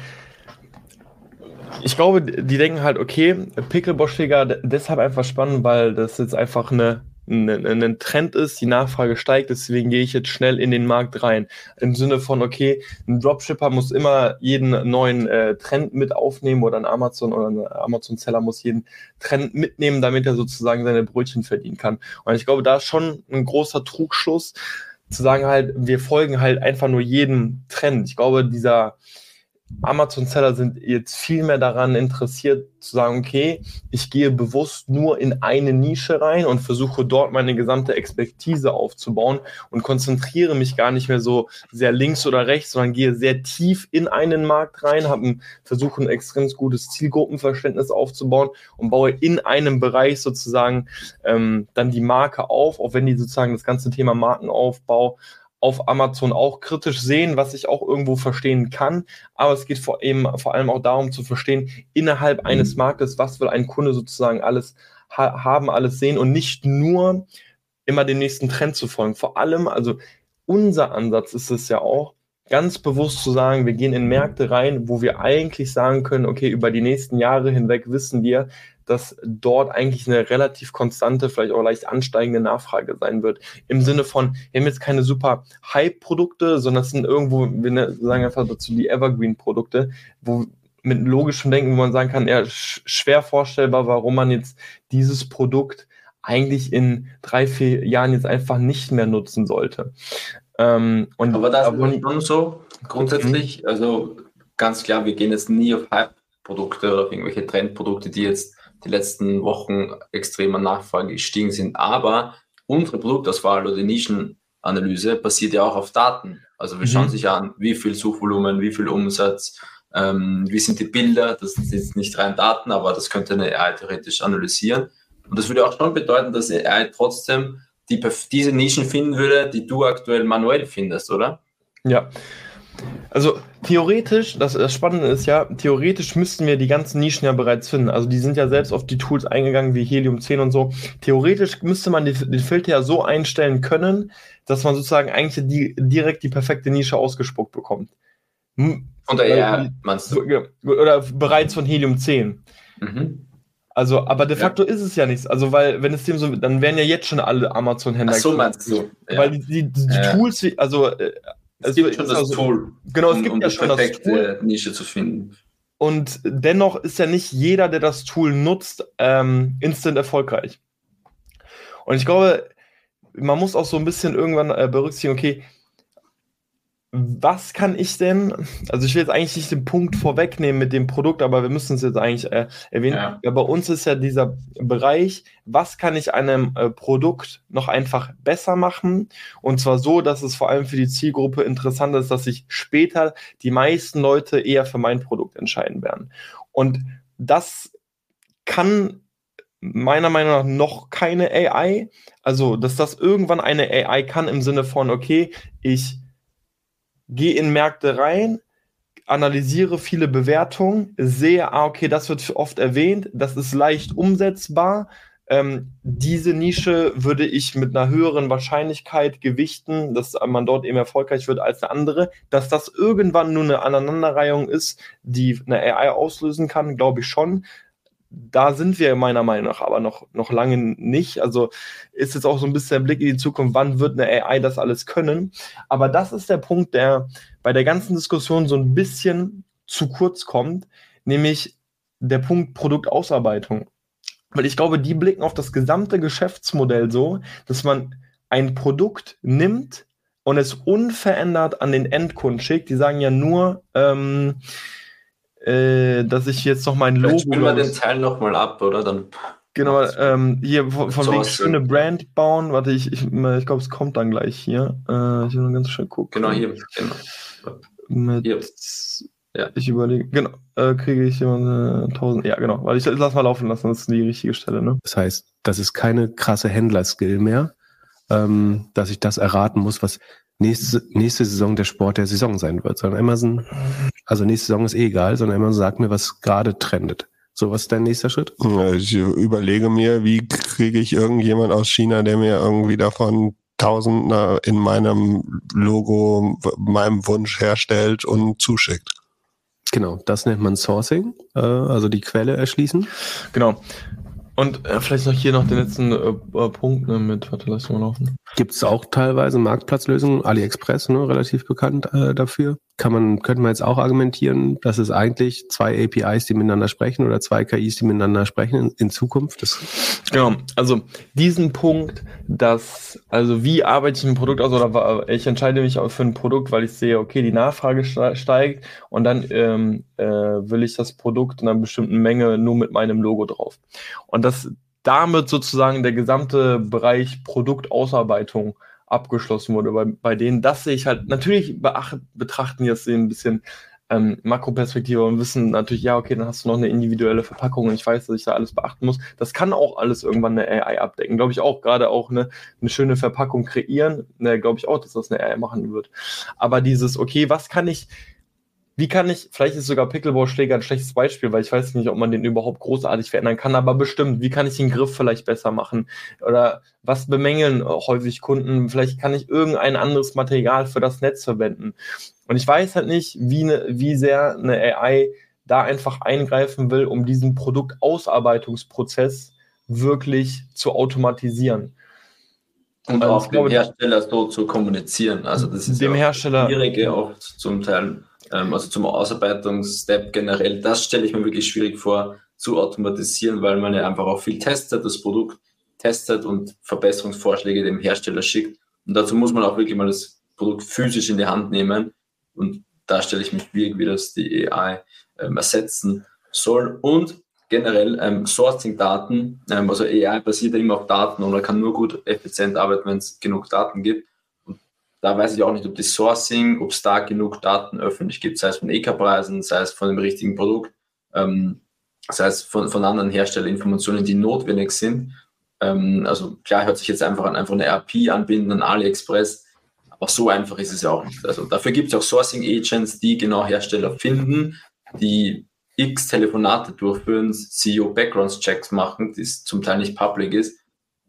ich glaube, die denken halt, okay, Pickleball-Schläger deshalb einfach spannend, weil das jetzt einfach eine ein Trend ist, die Nachfrage steigt, deswegen gehe ich jetzt schnell in den Markt rein. Im Sinne von, okay, ein Dropshipper muss immer jeden neuen äh, Trend mit aufnehmen oder ein Amazon oder ein Amazon-Seller muss jeden Trend mitnehmen, damit er sozusagen seine Brötchen verdienen kann. Und ich glaube, da ist schon ein großer Trugschluss, zu sagen halt, wir folgen halt einfach nur jedem Trend. Ich glaube, dieser, Amazon-Seller sind jetzt viel mehr daran interessiert zu sagen, okay, ich gehe bewusst nur in eine Nische rein und versuche dort meine gesamte Expertise aufzubauen und konzentriere mich gar nicht mehr so sehr links oder rechts, sondern gehe sehr tief in einen Markt rein, habe versuche ein extrem gutes Zielgruppenverständnis aufzubauen und baue in einem Bereich sozusagen ähm, dann die Marke auf, auch wenn die sozusagen das ganze Thema Markenaufbau auf Amazon auch kritisch sehen, was ich auch irgendwo verstehen kann. Aber es geht vor, eben, vor allem auch darum zu verstehen, innerhalb eines mhm. Marktes, was will ein Kunde sozusagen alles ha haben, alles sehen und nicht nur immer dem nächsten Trend zu folgen. Vor allem, also unser Ansatz ist es ja auch, ganz bewusst zu sagen, wir gehen in Märkte rein, wo wir eigentlich sagen können, okay, über die nächsten Jahre hinweg wissen wir, dass dort eigentlich eine relativ konstante, vielleicht auch leicht ansteigende Nachfrage sein wird. Im Sinne von, wir haben jetzt keine super Hype-Produkte, sondern es sind irgendwo, wir ne, sagen einfach dazu die Evergreen-Produkte, wo mit logischem Denken, wo man sagen kann, ja, schwer vorstellbar, warum man jetzt dieses Produkt eigentlich in drei, vier Jahren jetzt einfach nicht mehr nutzen sollte. Ähm, aber das ist schon so grundsätzlich, mhm. also ganz klar, wir gehen jetzt nie auf Hype-Produkte oder auf irgendwelche Trendprodukte, die jetzt die letzten Wochen extrem an Nachfrage gestiegen sind. Aber unsere Produktauswahl oder die Nischenanalyse basiert ja auch auf Daten. Also wir mhm. schauen sich an, wie viel Suchvolumen, wie viel Umsatz, ähm, wie sind die Bilder. Das sind jetzt nicht rein Daten, aber das könnte eine AI theoretisch analysieren. Und das würde auch schon bedeuten, dass AI trotzdem die, diese Nischen finden würde, die du aktuell manuell findest, oder? Ja. Also theoretisch, das, das, Spannende ist ja, theoretisch müssten wir die ganzen Nischen ja bereits finden. Also die sind ja selbst auf die Tools eingegangen wie Helium 10 und so. Theoretisch müsste man die, den Filter ja so einstellen können, dass man sozusagen eigentlich die, direkt die perfekte Nische ausgespuckt bekommt. Von der AI, meinst du? Oder bereits von Helium 10. Mhm. Also, aber de facto ja. ist es ja nichts. Also, weil, wenn es dem so, dann wären ja jetzt schon alle Amazon-Händler. Ach so meinst du. Ja. Weil die, die, die ja. Tools, also. Äh, es also, gibt schon das also, Tool. Genau, es um, gibt um ja schon das Tool. Nische zu finden. Und dennoch ist ja nicht jeder, der das Tool nutzt, ähm, instant erfolgreich. Und ich glaube, man muss auch so ein bisschen irgendwann äh, berücksichtigen, okay, was kann ich denn, also ich will jetzt eigentlich nicht den Punkt vorwegnehmen mit dem Produkt, aber wir müssen es jetzt eigentlich äh, erwähnen. Ja. ja. bei uns ist ja dieser Bereich, was kann ich einem äh, Produkt noch einfach besser machen? Und zwar so, dass es vor allem für die Zielgruppe interessant ist, dass sich später die meisten Leute eher für mein Produkt entscheiden werden. Und das kann meiner Meinung nach noch keine AI. Also, dass das irgendwann eine AI kann im Sinne von, okay, ich gehe in Märkte rein, analysiere viele Bewertungen, sehe, ah, okay, das wird oft erwähnt, das ist leicht umsetzbar. Ähm, diese Nische würde ich mit einer höheren Wahrscheinlichkeit gewichten, dass man dort eben erfolgreich wird als eine andere. Dass das irgendwann nur eine Aneinanderreihung ist, die eine AI auslösen kann, glaube ich schon da sind wir meiner Meinung nach aber noch, noch lange nicht. Also ist jetzt auch so ein bisschen der Blick in die Zukunft, wann wird eine AI das alles können. Aber das ist der Punkt, der bei der ganzen Diskussion so ein bisschen zu kurz kommt, nämlich der Punkt Produktausarbeitung. Weil ich glaube, die blicken auf das gesamte Geschäftsmodell so, dass man ein Produkt nimmt und es unverändert an den Endkunden schickt. Die sagen ja nur, ähm, äh, dass ich jetzt noch mein Logo. Spielen wir den Teil nochmal ab, oder? Dann Genau, ähm, hier von, von wegen schöne Brand bauen. Warte, ich, ich, ich glaube, es kommt dann gleich hier. Äh, ich will nur ganz schnell gucken. Genau, hier. Genau. Mit, hier. Ja. Ich überlege, genau, äh, kriege ich immer äh, 1000. Ja, genau, weil ich lass mal laufen lassen, das ist die richtige Stelle. Ne? Das heißt, das ist keine krasse Händler-Skill mehr, ähm, dass ich das erraten muss, was nächste, nächste Saison der Sport der Saison sein wird, sondern Amazon, also nächste Saison ist eh egal, sondern Amazon sagt mir, was gerade trendet. So, was ist dein nächster Schritt? Ich überlege mir, wie kriege ich irgendjemand aus China, der mir irgendwie davon tausend in meinem Logo, meinem Wunsch herstellt und zuschickt. Genau, das nennt man Sourcing, äh, also die Quelle erschließen. Genau. Und äh, vielleicht noch hier noch den letzten äh, äh Punkt ne, mit, warte, lass mal laufen. Gibt es auch teilweise Marktplatzlösungen, AliExpress, ne, relativ bekannt äh, dafür. Kann man, könnte man jetzt auch argumentieren, dass es eigentlich zwei APIs, die miteinander sprechen oder zwei KIs, die miteinander sprechen in, in Zukunft? Das genau, also diesen Punkt, dass, also wie arbeite ich ein Produkt aus oder ich entscheide mich auch für ein Produkt, weil ich sehe, okay, die Nachfrage steigt und dann ähm, äh, will ich das Produkt in einer bestimmten Menge nur mit meinem Logo drauf. Und das damit sozusagen der gesamte Bereich Produktausarbeitung abgeschlossen wurde. Bei, bei denen, das sehe ich halt, natürlich beacht, betrachten jetzt ein bisschen ähm, Makroperspektive und wissen natürlich, ja, okay, dann hast du noch eine individuelle Verpackung und ich weiß, dass ich da alles beachten muss. Das kann auch alles irgendwann eine AI abdecken. Glaube ich auch, gerade auch eine, eine schöne Verpackung kreieren, ne, glaube ich auch, dass das eine AI machen wird. Aber dieses, okay, was kann ich, wie kann ich, vielleicht ist sogar Pickleball-Schläger ein schlechtes Beispiel, weil ich weiß nicht, ob man den überhaupt großartig verändern kann, aber bestimmt, wie kann ich den Griff vielleicht besser machen? Oder was bemängeln häufig Kunden? Vielleicht kann ich irgendein anderes Material für das Netz verwenden. Und ich weiß halt nicht, wie, ne, wie sehr eine AI da einfach eingreifen will, um diesen Produktausarbeitungsprozess wirklich zu automatisieren. Und auch dem Hersteller so zu kommunizieren. Also das ist dem ja Hersteller schwierige auch zum Teil also zum Ausarbeitungsstep generell, das stelle ich mir wirklich schwierig vor zu automatisieren, weil man ja einfach auch viel testet, das Produkt testet und Verbesserungsvorschläge dem Hersteller schickt. Und dazu muss man auch wirklich mal das Produkt physisch in die Hand nehmen. Und da stelle ich mich schwierig, wie das die AI ähm, ersetzen soll. Und generell ähm, Sourcing-Daten, ähm, also AI basiert ja immer auf Daten und kann nur gut effizient arbeiten, wenn es genug Daten gibt. Da weiß ich auch nicht, ob das Sourcing, ob es da genug Daten öffentlich gibt, sei es von EK-Preisen, sei es von dem richtigen Produkt, ähm, sei es von, von anderen Herstellerinformationen, die notwendig sind, Ähm, also klar hört sich jetzt einfach an, einfach eine RP anbinden an AliExpress, aber so einfach ist es ja auch nicht. Also dafür gibt es auch Sourcing Agents, die genau Hersteller finden, die x Telefonate durchführen, CEO Background Checks machen, die zum Teil nicht public ist.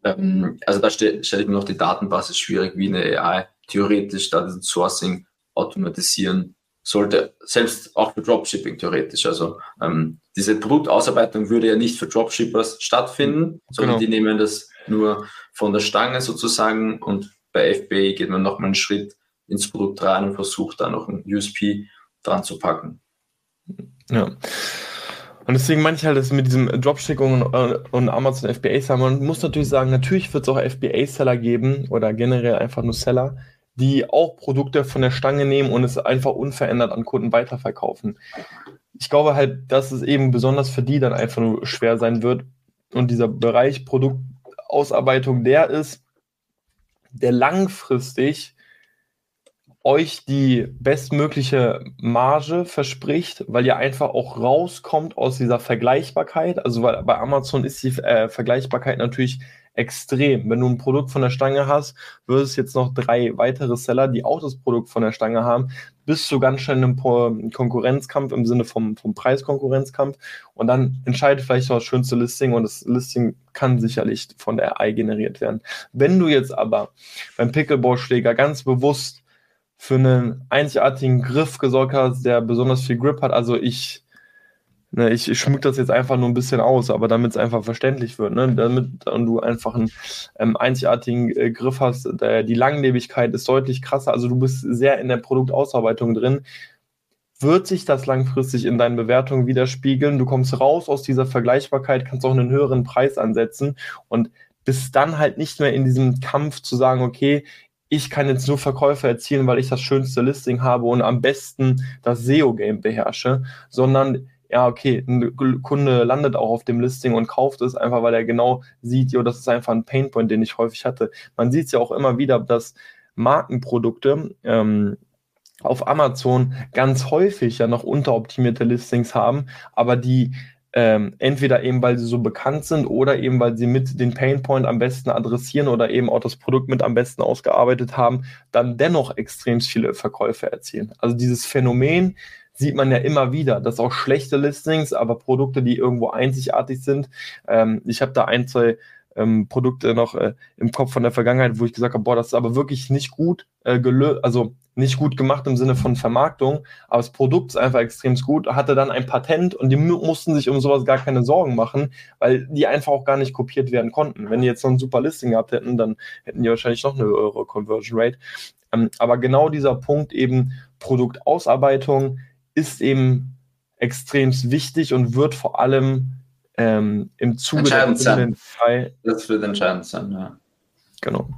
Ähm, also da stelle stell ich mir noch die Datenbasis schwierig, wie eine AI theoretisch da das Sourcing automatisieren sollte, selbst auch für Dropshipping theoretisch. Also ähm, diese Produktausarbeitung würde ja nicht für Dropshippers stattfinden, sondern genau. die nehmen das nur von der Stange sozusagen und bei FBA geht man nochmal einen Schritt ins Produkt rein und versucht da noch ein USP dran zu packen. Ja. Und deswegen meine ich halt, dass mit diesem Dropshipping und, und Amazon FBA-Seller, man muss natürlich sagen, natürlich wird es auch FBA-Seller geben oder generell einfach nur Seller, die auch Produkte von der Stange nehmen und es einfach unverändert an Kunden weiterverkaufen. Ich glaube halt, dass es eben besonders für die dann einfach nur schwer sein wird. Und dieser Bereich Produktausarbeitung, der ist, der langfristig euch die bestmögliche Marge verspricht, weil ihr einfach auch rauskommt aus dieser Vergleichbarkeit. Also weil bei Amazon ist die äh, Vergleichbarkeit natürlich extrem. Wenn du ein Produkt von der Stange hast, es jetzt noch drei weitere Seller, die auch das Produkt von der Stange haben, bist du ganz schnell im Konkurrenzkampf im Sinne vom, vom Preiskonkurrenzkampf und dann entscheidet vielleicht noch das schönste Listing und das Listing kann sicherlich von der AI generiert werden. Wenn du jetzt aber beim Pickleball-Schläger ganz bewusst für einen einzigartigen Griff gesorgt hast, der besonders viel Grip hat. Also ich, ne, ich, schmück das jetzt einfach nur ein bisschen aus, aber damit es einfach verständlich wird, ne? damit und du einfach einen ähm, einzigartigen äh, Griff hast, der, die Langlebigkeit ist deutlich krasser. Also du bist sehr in der Produktausarbeitung drin. Wird sich das langfristig in deinen Bewertungen widerspiegeln? Du kommst raus aus dieser Vergleichbarkeit, kannst auch einen höheren Preis ansetzen und bist dann halt nicht mehr in diesem Kampf zu sagen, okay, ich kann jetzt nur Verkäufe erzielen, weil ich das schönste Listing habe und am besten das SEO-Game beherrsche, sondern ja, okay, ein Kunde landet auch auf dem Listing und kauft es einfach, weil er genau sieht, jo, das ist einfach ein Painpoint, den ich häufig hatte. Man sieht es ja auch immer wieder, dass Markenprodukte ähm, auf Amazon ganz häufig ja noch unteroptimierte Listings haben, aber die ähm, entweder eben, weil sie so bekannt sind oder eben, weil sie mit den Painpoint am besten adressieren oder eben auch das Produkt mit am besten ausgearbeitet haben, dann dennoch extrem viele Verkäufe erzielen. Also dieses Phänomen sieht man ja immer wieder, dass auch schlechte Listings, aber Produkte, die irgendwo einzigartig sind. Ähm, ich habe da ein, zwei ähm, Produkte noch äh, im Kopf von der Vergangenheit, wo ich gesagt habe, boah, das ist aber wirklich nicht gut äh, gelöst, also nicht gut gemacht im Sinne von Vermarktung, aber das Produkt ist einfach extrem gut, hatte dann ein Patent und die mussten sich um sowas gar keine Sorgen machen, weil die einfach auch gar nicht kopiert werden konnten. Wenn die jetzt noch ein super Listing gehabt hätten, dann hätten die wahrscheinlich noch eine höhere Conversion Rate. Ähm, aber genau dieser Punkt eben Produktausarbeitung ist eben extrem wichtig und wird vor allem ähm, im Zuge der sein. Das wird entscheidend sein, ja. Genau.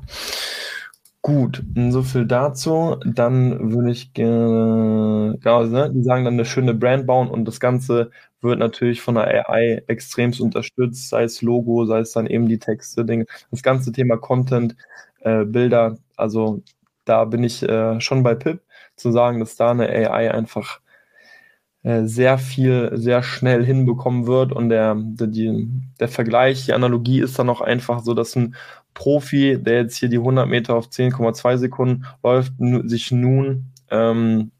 Gut, so viel dazu. Dann würde ich gerne, genau, ne, die sagen dann eine schöne Brand bauen und das Ganze wird natürlich von der AI extremst unterstützt, sei es Logo, sei es dann eben die Texte, Dinge. Das ganze Thema Content, äh, Bilder, also da bin ich äh, schon bei Pip, zu sagen, dass da eine AI einfach sehr viel, sehr schnell hinbekommen wird. Und der, der, die, der Vergleich, die Analogie ist dann auch einfach so, dass ein Profi, der jetzt hier die 100 Meter auf 10,2 Sekunden läuft, sich nun ähm,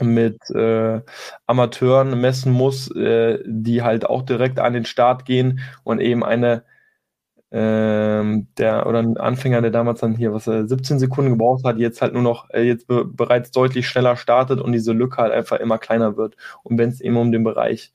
mit äh, Amateuren messen muss, äh, die halt auch direkt an den Start gehen und eben eine ähm, der oder ein Anfänger, der damals dann hier was er 17 Sekunden gebraucht hat, jetzt halt nur noch äh, jetzt be bereits deutlich schneller startet und diese Lücke halt einfach immer kleiner wird. Und wenn es eben um den Bereich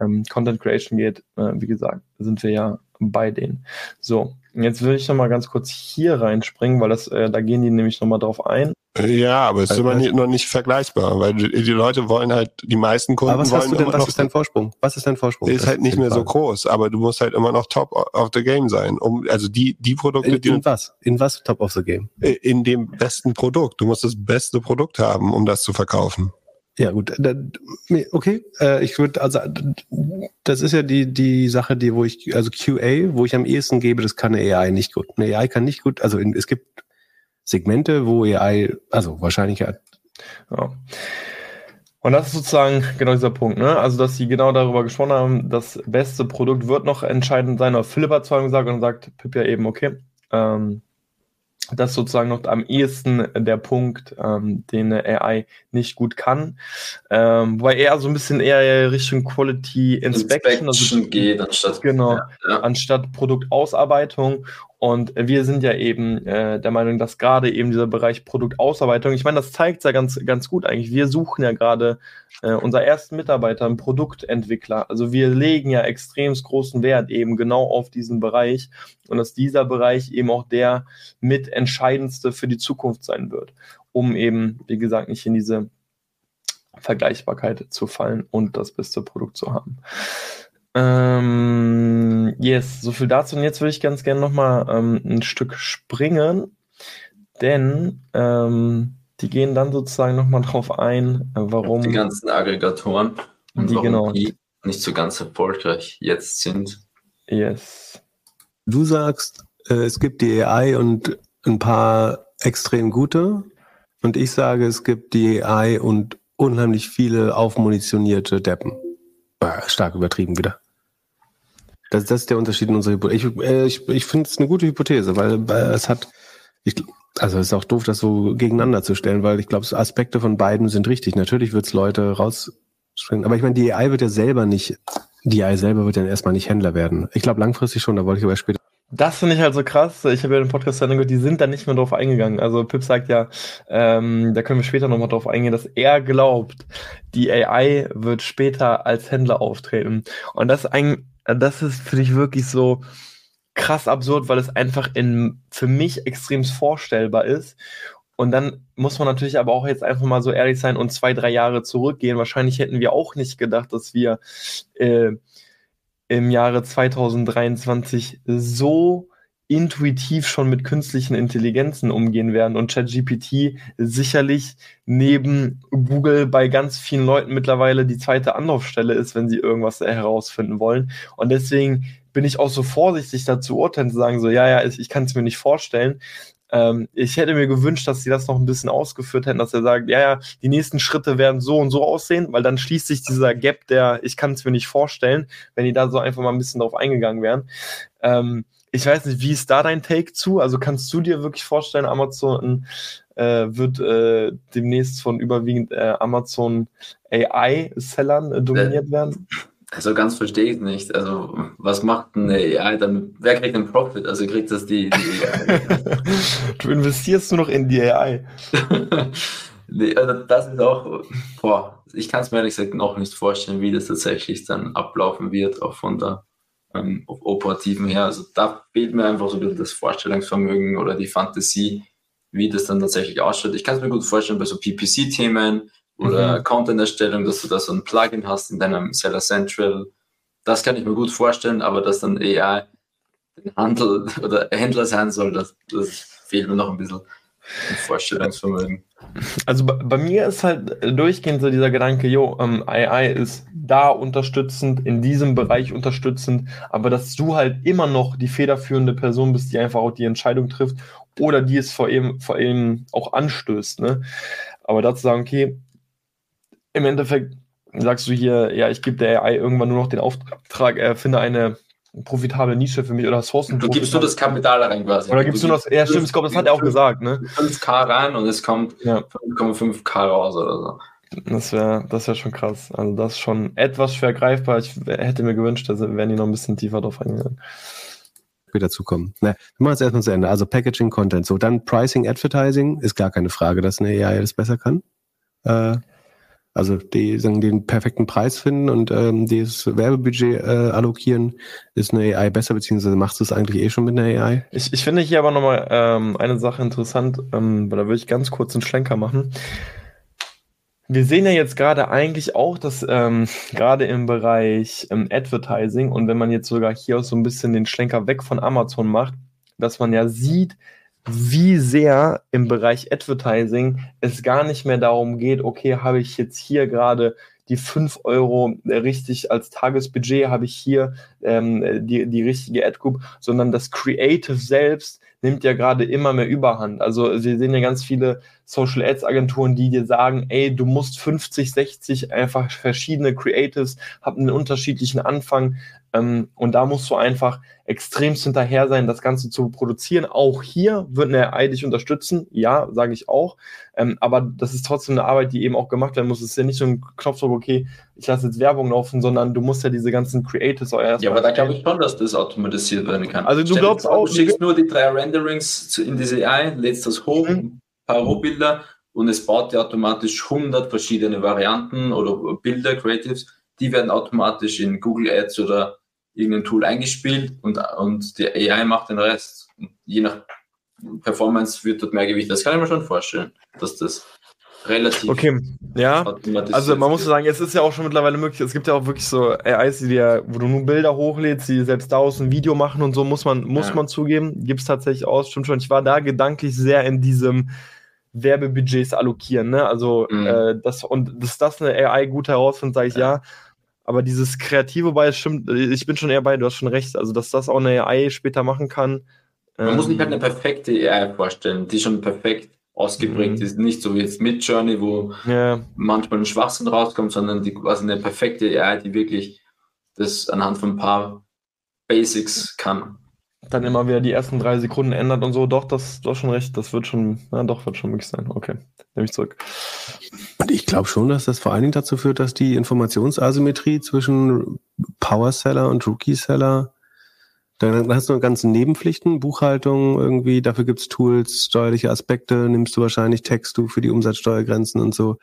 ähm, Content Creation geht, äh, wie gesagt, sind wir ja bei denen. So, jetzt will ich noch mal ganz kurz hier reinspringen, weil das, äh, da gehen die nämlich noch mal drauf ein. Ja, aber es ist immer nicht, noch nicht vergleichbar, weil die, die, Leute wollen halt, die meisten Kunden aber was wollen hast du denn, was ist dein Vorsprung? Was ist dein Vorsprung? Ist halt nicht mehr so groß, aber du musst halt immer noch top of the game sein. Um, also die, die Produkte, in, die. In was? In was top of the game? In dem besten Produkt. Du musst das beste Produkt haben, um das zu verkaufen. Ja, gut. Okay, äh, ich würde, also, das ist ja die, die Sache, die, wo ich, also QA, wo ich am ehesten gebe, das kann eine AI nicht gut. Eine AI kann nicht gut, also es gibt Segmente, wo AI, also wahrscheinlich ja. Und das ist sozusagen genau dieser Punkt, ne? Also, dass sie genau darüber gesprochen haben, das beste Produkt wird noch entscheidend sein, oder Philipp hat zwar gesagt und sagt Pip ja eben, okay, ähm, das ist sozusagen noch am ehesten der Punkt, ähm, den eine AI nicht gut kann. Ähm, wobei er so ein bisschen eher Richtung Quality Inspection, Inspection also, geht, anstatt, genau, ja, ja. anstatt Produktausarbeitung. Und wir sind ja eben äh, der Meinung, dass gerade eben dieser Bereich Produktausarbeitung, ich meine, das zeigt ja ganz, ganz gut eigentlich. Wir suchen ja gerade äh, unser ersten Mitarbeiter, einen Produktentwickler. Also wir legen ja extrem großen Wert eben genau auf diesen Bereich und dass dieser Bereich eben auch der mitentscheidendste für die Zukunft sein wird, um eben, wie gesagt, nicht in diese Vergleichbarkeit zu fallen und das beste Produkt zu haben. Ähm, yes, so viel dazu. Und jetzt würde ich ganz gerne nochmal ähm, ein Stück springen, denn ähm, die gehen dann sozusagen nochmal drauf ein, äh, warum. Die ganzen Aggregatoren und die, warum genau. die nicht so ganz erfolgreich jetzt sind. Yes. Du sagst, äh, es gibt die AI und ein paar extrem gute. Und ich sage, es gibt die AI und unheimlich viele aufmunitionierte Deppen. Stark übertrieben wieder. Das, das ist der Unterschied in unserer Hypothese. Ich, äh, ich, ich finde es eine gute Hypothese, weil, weil es hat, ich, also es ist auch doof, das so gegeneinander zu stellen, weil ich glaube, Aspekte von beiden sind richtig. Natürlich wird es Leute rausspringen, aber ich meine, die AI wird ja selber nicht, die AI selber wird ja erstmal nicht Händler werden. Ich glaube langfristig schon, da wollte ich aber später. Das finde ich halt so krass. Ich habe ja den Podcast gehört, die sind da nicht mehr drauf eingegangen. Also Pip sagt ja, ähm, da können wir später nochmal drauf eingehen, dass er glaubt, die AI wird später als Händler auftreten. Und das ist ein, das ist für dich wirklich so krass absurd, weil es einfach in, für mich extrem vorstellbar ist. Und dann muss man natürlich aber auch jetzt einfach mal so ehrlich sein und zwei, drei Jahre zurückgehen. Wahrscheinlich hätten wir auch nicht gedacht, dass wir äh, im Jahre 2023 so intuitiv schon mit künstlichen Intelligenzen umgehen werden und ChatGPT sicherlich neben Google bei ganz vielen Leuten mittlerweile die zweite Anlaufstelle ist, wenn sie irgendwas herausfinden wollen. Und deswegen bin ich auch so vorsichtig dazu urteilen, zu sagen, so, ja, ja, ich, ich kann es mir nicht vorstellen. Ähm, ich hätte mir gewünscht, dass sie das noch ein bisschen ausgeführt hätten, dass er sagt, ja, ja, die nächsten Schritte werden so und so aussehen, weil dann schließt sich dieser Gap, der ich kann es mir nicht vorstellen, wenn die da so einfach mal ein bisschen drauf eingegangen wären. Ähm, ich weiß nicht, wie ist da dein Take zu? Also kannst du dir wirklich vorstellen, Amazon äh, wird äh, demnächst von überwiegend äh, Amazon AI-Sellern äh, dominiert äh, werden? Also ganz verstehe ich nicht. Also was macht eine AI damit? Wer kriegt den Profit? Also kriegt das die, die AI? <laughs> du investierst nur noch in die AI. <laughs> nee, also das ist auch, boah, ich kann es mir ehrlich gesagt noch nicht vorstellen, wie das tatsächlich dann ablaufen wird, auch von der ähm, operativen her. Also da fehlt mir einfach so ein bisschen das Vorstellungsvermögen oder die Fantasie, wie das dann tatsächlich ausschaut. Ich kann es mir gut vorstellen bei so PPC-Themen oder mhm. Content-Erstellung, dass du da so ein Plugin hast in deinem Seller Central. Das kann ich mir gut vorstellen, aber dass dann AI den Handel <laughs> oder Händler sein soll, das, das fehlt mir noch ein bisschen. Vorstellungsvermögen. Also bei, bei, mir ist halt durchgehend so dieser Gedanke, jo, ähm, AI ist da unterstützend, in diesem Bereich unterstützend, aber dass du halt immer noch die federführende Person bist, die einfach auch die Entscheidung trifft oder die es vor ihm, vor auch anstößt. Ne? Aber dazu sagen, okay, im Endeffekt sagst du hier, ja, ich gebe der AI irgendwann nur noch den Auftrag, er finde eine profitable Nische für mich oder Sourcen. Du gibst nur das Kapital rein quasi. Oder gibst du, du das, ja stimmt, ich glaube, das hat er auch gesagt, ne? 5K rein und es kommt ja. 5,5K raus oder so. Das wäre das wär schon krass. Also das ist schon etwas schwer greifbar. Ich hätte mir gewünscht, dass wären die noch ein bisschen tiefer drauf eingegangen. Wieder zukommen. Ne, wir machen es erstmal zu Ende. Also Packaging, Content. So, dann Pricing, Advertising ist gar keine Frage, dass eine AI das besser kann. Äh, also die sagen, den perfekten Preis finden und ähm, das Werbebudget äh, allokieren, ist eine AI besser, beziehungsweise machst du es eigentlich eh schon mit einer AI? Ich, ich finde hier aber nochmal ähm, eine Sache interessant, ähm, weil da würde ich ganz kurz einen Schlenker machen. Wir sehen ja jetzt gerade eigentlich auch, dass ähm, gerade im Bereich ähm, Advertising und wenn man jetzt sogar hier auch so ein bisschen den Schlenker weg von Amazon macht, dass man ja sieht, wie sehr im Bereich Advertising es gar nicht mehr darum geht, okay, habe ich jetzt hier gerade die 5 Euro richtig als Tagesbudget, habe ich hier ähm, die, die richtige Ad Group, sondern das Creative selbst nimmt ja gerade immer mehr Überhand. Also wir sehen ja ganz viele Social Ads Agenturen, die dir sagen, ey, du musst 50, 60 einfach verschiedene Creatives, haben einen unterschiedlichen Anfang ähm, und da musst du einfach extremst hinterher sein, das Ganze zu produzieren. Auch hier wird eine AI dich unterstützen, ja, sage ich auch. Ähm, aber das ist trotzdem eine Arbeit, die eben auch gemacht werden muss. Es ist ja nicht so ein Knopfdruck, okay, ich lasse jetzt Werbung laufen, sondern du musst ja diese ganzen Creatives auch erst. Ja, aber da glaube ich schon, dass das automatisiert werden kann. Also du glaubst auch. Du schickst nur die drei Renderings in diese AI, lädst das hoch, mhm. Rohbilder und es baut dir automatisch 100 verschiedene Varianten oder Bilder, Creatives, die werden automatisch in Google Ads oder irgendein Tool eingespielt und, und die AI macht den Rest. Und je nach Performance wird dort mehr Gewicht. Das kann ich mir schon vorstellen, dass das relativ. Okay, ja. Also man muss sagen, es ist ja auch schon mittlerweile möglich. Es gibt ja auch wirklich so AIs, die dir, wo du nur Bilder hochlädst, die selbst daraus ein Video machen und so, muss man, muss ja. man zugeben. Gibt es tatsächlich aus, stimmt schon. Ich war da gedanklich sehr in diesem Werbebudgets allokieren, ne? Also mhm. äh, das und dass das eine AI gut herausfindet, sage ich ja. ja. Aber dieses Kreative bei, stimmt, ich bin schon eher bei, du hast schon recht. Also, dass das auch eine AI später machen kann. Man ähm, muss sich halt eine perfekte AI vorstellen, die schon perfekt ausgeprägt mhm. ist. Nicht so wie jetzt mit Journey, wo ja. manchmal ein Schwachsinn rauskommt, sondern die quasi eine perfekte AI, die wirklich das anhand von ein paar Basics kann dann immer wieder die ersten drei Sekunden ändert und so. Doch, das, du schon recht, das wird schon, ja, doch, wird schon möglich sein. Okay, nehme ich zurück. Und ich glaube schon, dass das vor allen Dingen dazu führt, dass die Informationsasymmetrie zwischen Power Seller und Rookie Seller, dann hast du ganze Nebenpflichten, Buchhaltung irgendwie, dafür gibt's Tools, steuerliche Aspekte, nimmst du wahrscheinlich Text du für die Umsatzsteuergrenzen und so.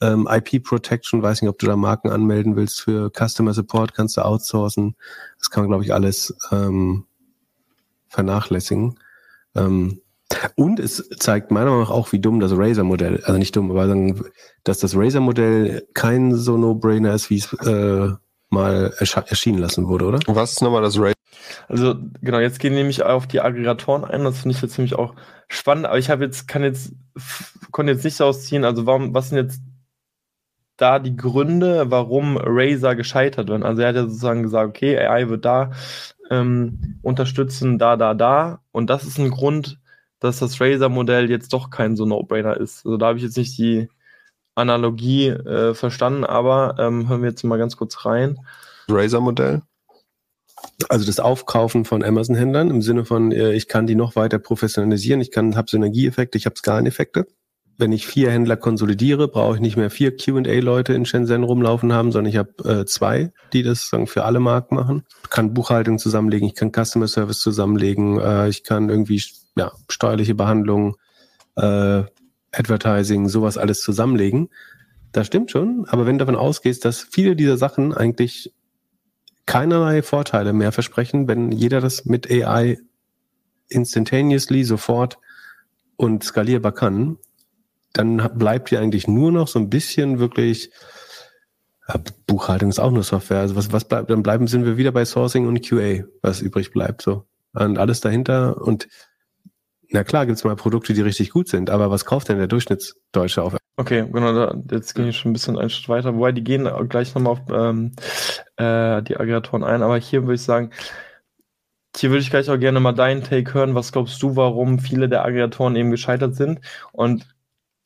Ähm, IP Protection, weiß nicht, ob du da Marken anmelden willst für Customer Support, kannst du outsourcen. Das kann man, glaube ich, alles ähm, vernachlässigen. Ähm, und es zeigt meiner Meinung nach auch, wie dumm das Razer-Modell, also nicht dumm, aber sagen, dass das Razer-Modell kein so No-Brainer ist, wie es äh, mal erschienen lassen wurde, oder? Was ist nochmal das Razer? Also genau, jetzt gehen nämlich auf die Aggregatoren ein. Das finde ich jetzt nämlich auch spannend. Aber ich habe jetzt kann jetzt konnte jetzt nicht ausziehen. Also warum? Was sind jetzt da die Gründe, warum Razer gescheitert wird? Also er hat ja sozusagen gesagt, okay, AI wird da ähm, unterstützen, da, da, da. Und das ist ein Grund, dass das Razer-Modell jetzt doch kein so No-Brainer ist. Also da habe ich jetzt nicht die Analogie äh, verstanden, aber ähm, hören wir jetzt mal ganz kurz rein. Razer-Modell? Also das Aufkaufen von Amazon-Händlern im Sinne von, äh, ich kann die noch weiter professionalisieren, ich kann, habe Synergieeffekte, ich habe Skaleneffekte wenn ich vier Händler konsolidiere, brauche ich nicht mehr vier QA-Leute in Shenzhen rumlaufen haben, sondern ich habe äh, zwei, die das sagen, für alle Marken machen. Ich kann Buchhaltung zusammenlegen, ich kann Customer Service zusammenlegen, äh, ich kann irgendwie ja, steuerliche Behandlung, äh, Advertising, sowas alles zusammenlegen. Das stimmt schon, aber wenn du davon ausgehst, dass viele dieser Sachen eigentlich keinerlei Vorteile mehr versprechen, wenn jeder das mit AI instantaneously sofort und skalierbar kann, dann bleibt ja eigentlich nur noch so ein bisschen wirklich Buchhaltung ist auch nur Software. Also was, was bleibt, dann bleiben, sind wir wieder bei Sourcing und QA, was übrig bleibt. So. Und alles dahinter. Und na klar, gibt es mal Produkte, die richtig gut sind, aber was kauft denn der Durchschnittsdeutsche auf? Okay, genau, da, jetzt gehe ich schon ein bisschen einen Schritt weiter, wobei die gehen gleich nochmal auf ähm, äh, die Aggregatoren ein, aber hier würde ich sagen, hier würde ich gleich auch gerne mal deinen Take hören. Was glaubst du, warum viele der Aggregatoren eben gescheitert sind? Und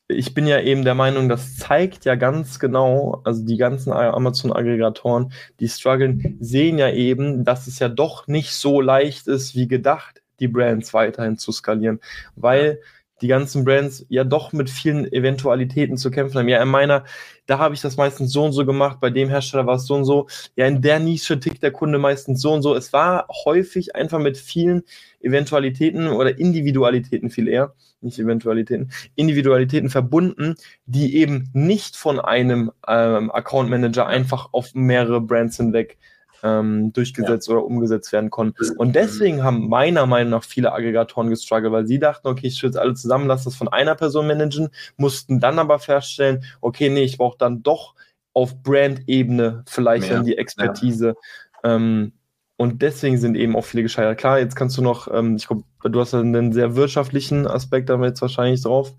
ich bin ja eben der Meinung, das zeigt ja ganz genau, also die ganzen Amazon-Aggregatoren, die strugglen, sehen ja eben, dass es ja doch nicht so leicht ist, wie gedacht, die Brands weiterhin zu skalieren, weil die ganzen Brands ja doch mit vielen Eventualitäten zu kämpfen haben. Ja, in meiner, da habe ich das meistens so und so gemacht, bei dem Hersteller war es so und so. Ja, in der Nische tickt der Kunde meistens so und so. Es war häufig einfach mit vielen Eventualitäten oder Individualitäten viel eher, nicht Eventualitäten, Individualitäten verbunden, die eben nicht von einem ähm, Account Manager einfach auf mehrere Brands hinweg ähm, durchgesetzt ja. oder umgesetzt werden konnten. Und deswegen haben meiner Meinung nach viele Aggregatoren gestruggelt, weil sie dachten, okay, ich schütze alle zusammen, lasse das von einer Person managen, mussten dann aber feststellen, okay, nee, ich brauche dann doch auf Brand-Ebene vielleicht Mehr. dann die Expertise. Ja. Ähm, und deswegen sind eben auch viele gescheitert. Klar, jetzt kannst du noch, ähm, ich glaube, du hast einen sehr wirtschaftlichen Aspekt damit jetzt wahrscheinlich drauf.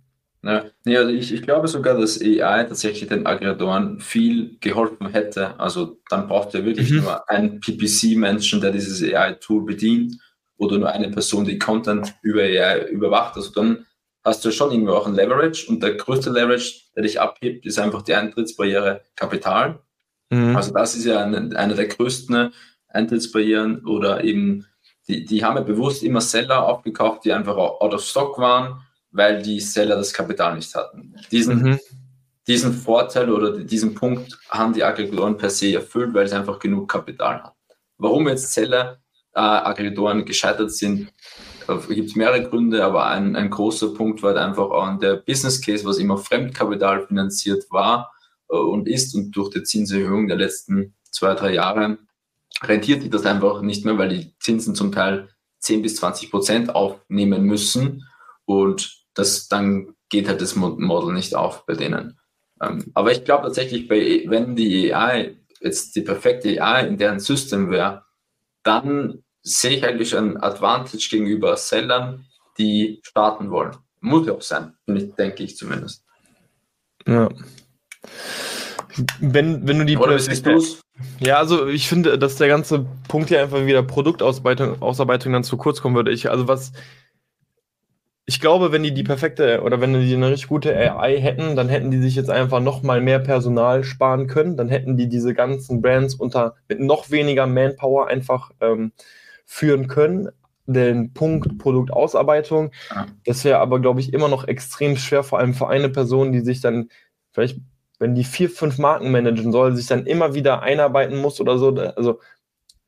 Ja, also ich, ich glaube sogar, dass AI tatsächlich den Aggregatoren viel geholfen hätte. Also dann braucht ihr wirklich mhm. nur einen PPC-Menschen, der dieses AI-Tool bedient oder nur eine Person, die Content über AI überwacht. Also dann hast du schon irgendwie auch ein Leverage und der größte Leverage, der dich abhebt, ist einfach die Eintrittsbarriere Kapital. Mhm. Also das ist ja eine, eine der größten Eintrittsbarrieren oder eben, die, die haben ja bewusst immer Seller aufgekauft, die einfach out of stock waren, weil die Seller das Kapital nicht hatten. Diesen, mhm. diesen Vorteil oder diesen Punkt haben die Aggregatoren per se erfüllt, weil sie einfach genug Kapital hatten. Warum jetzt Seller äh, Aggregatoren gescheitert sind, gibt es mehrere Gründe, aber ein, ein großer Punkt war einfach auch der Business Case, was immer Fremdkapital finanziert war äh, und ist und durch die Zinserhöhung der letzten zwei, drei Jahre rentiert sich das einfach nicht mehr, weil die Zinsen zum Teil 10 bis 20 Prozent aufnehmen müssen und das dann geht halt das Model nicht auf bei denen. Ähm, aber ich glaube tatsächlich, bei, wenn die AI jetzt die perfekte AI in deren System wäre, dann sehe ich eigentlich ein Advantage gegenüber Sellern, die starten wollen. Muss ja auch sein, denke ich zumindest. Ja. Wenn, wenn du die Oder siehst du Ja, also ich finde, dass der ganze Punkt hier einfach wieder Produktausarbeitung Ausarbeitung dann zu kurz kommen würde. Ich, also was, ich glaube, wenn die die perfekte oder wenn die eine richtig gute AI hätten, dann hätten die sich jetzt einfach noch mal mehr Personal sparen können. Dann hätten die diese ganzen Brands unter mit noch weniger Manpower einfach ähm, führen können. Den Punkt Produktausarbeitung, das wäre aber, glaube ich, immer noch extrem schwer, vor allem für eine Person, die sich dann vielleicht, wenn die vier, fünf Marken managen soll, sich dann immer wieder einarbeiten muss oder so. Also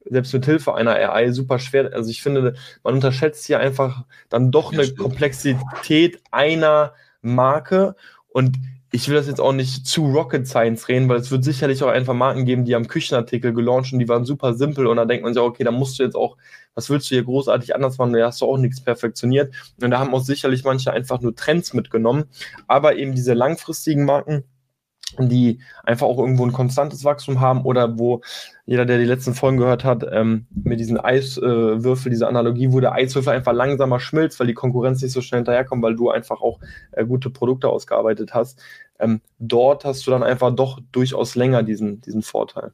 selbst mit Hilfe einer AI super schwer. Also ich finde, man unterschätzt hier einfach dann doch eine Komplexität einer Marke. Und ich will das jetzt auch nicht zu Rocket Science reden, weil es wird sicherlich auch einfach Marken geben, die haben Küchenartikel gelauncht und die waren super simpel. Und da denkt man sich, okay, da musst du jetzt auch, was willst du hier großartig anders machen, da hast du auch nichts perfektioniert. Und da haben auch sicherlich manche einfach nur Trends mitgenommen, aber eben diese langfristigen Marken, die einfach auch irgendwo ein konstantes Wachstum haben oder wo jeder, der die letzten Folgen gehört hat, ähm, mit diesen Eiswürfel, äh, diese Analogie, wo der Eiswürfel einfach langsamer schmilzt, weil die Konkurrenz nicht so schnell hinterherkommt, weil du einfach auch äh, gute Produkte ausgearbeitet hast. Ähm, dort hast du dann einfach doch durchaus länger diesen, diesen Vorteil.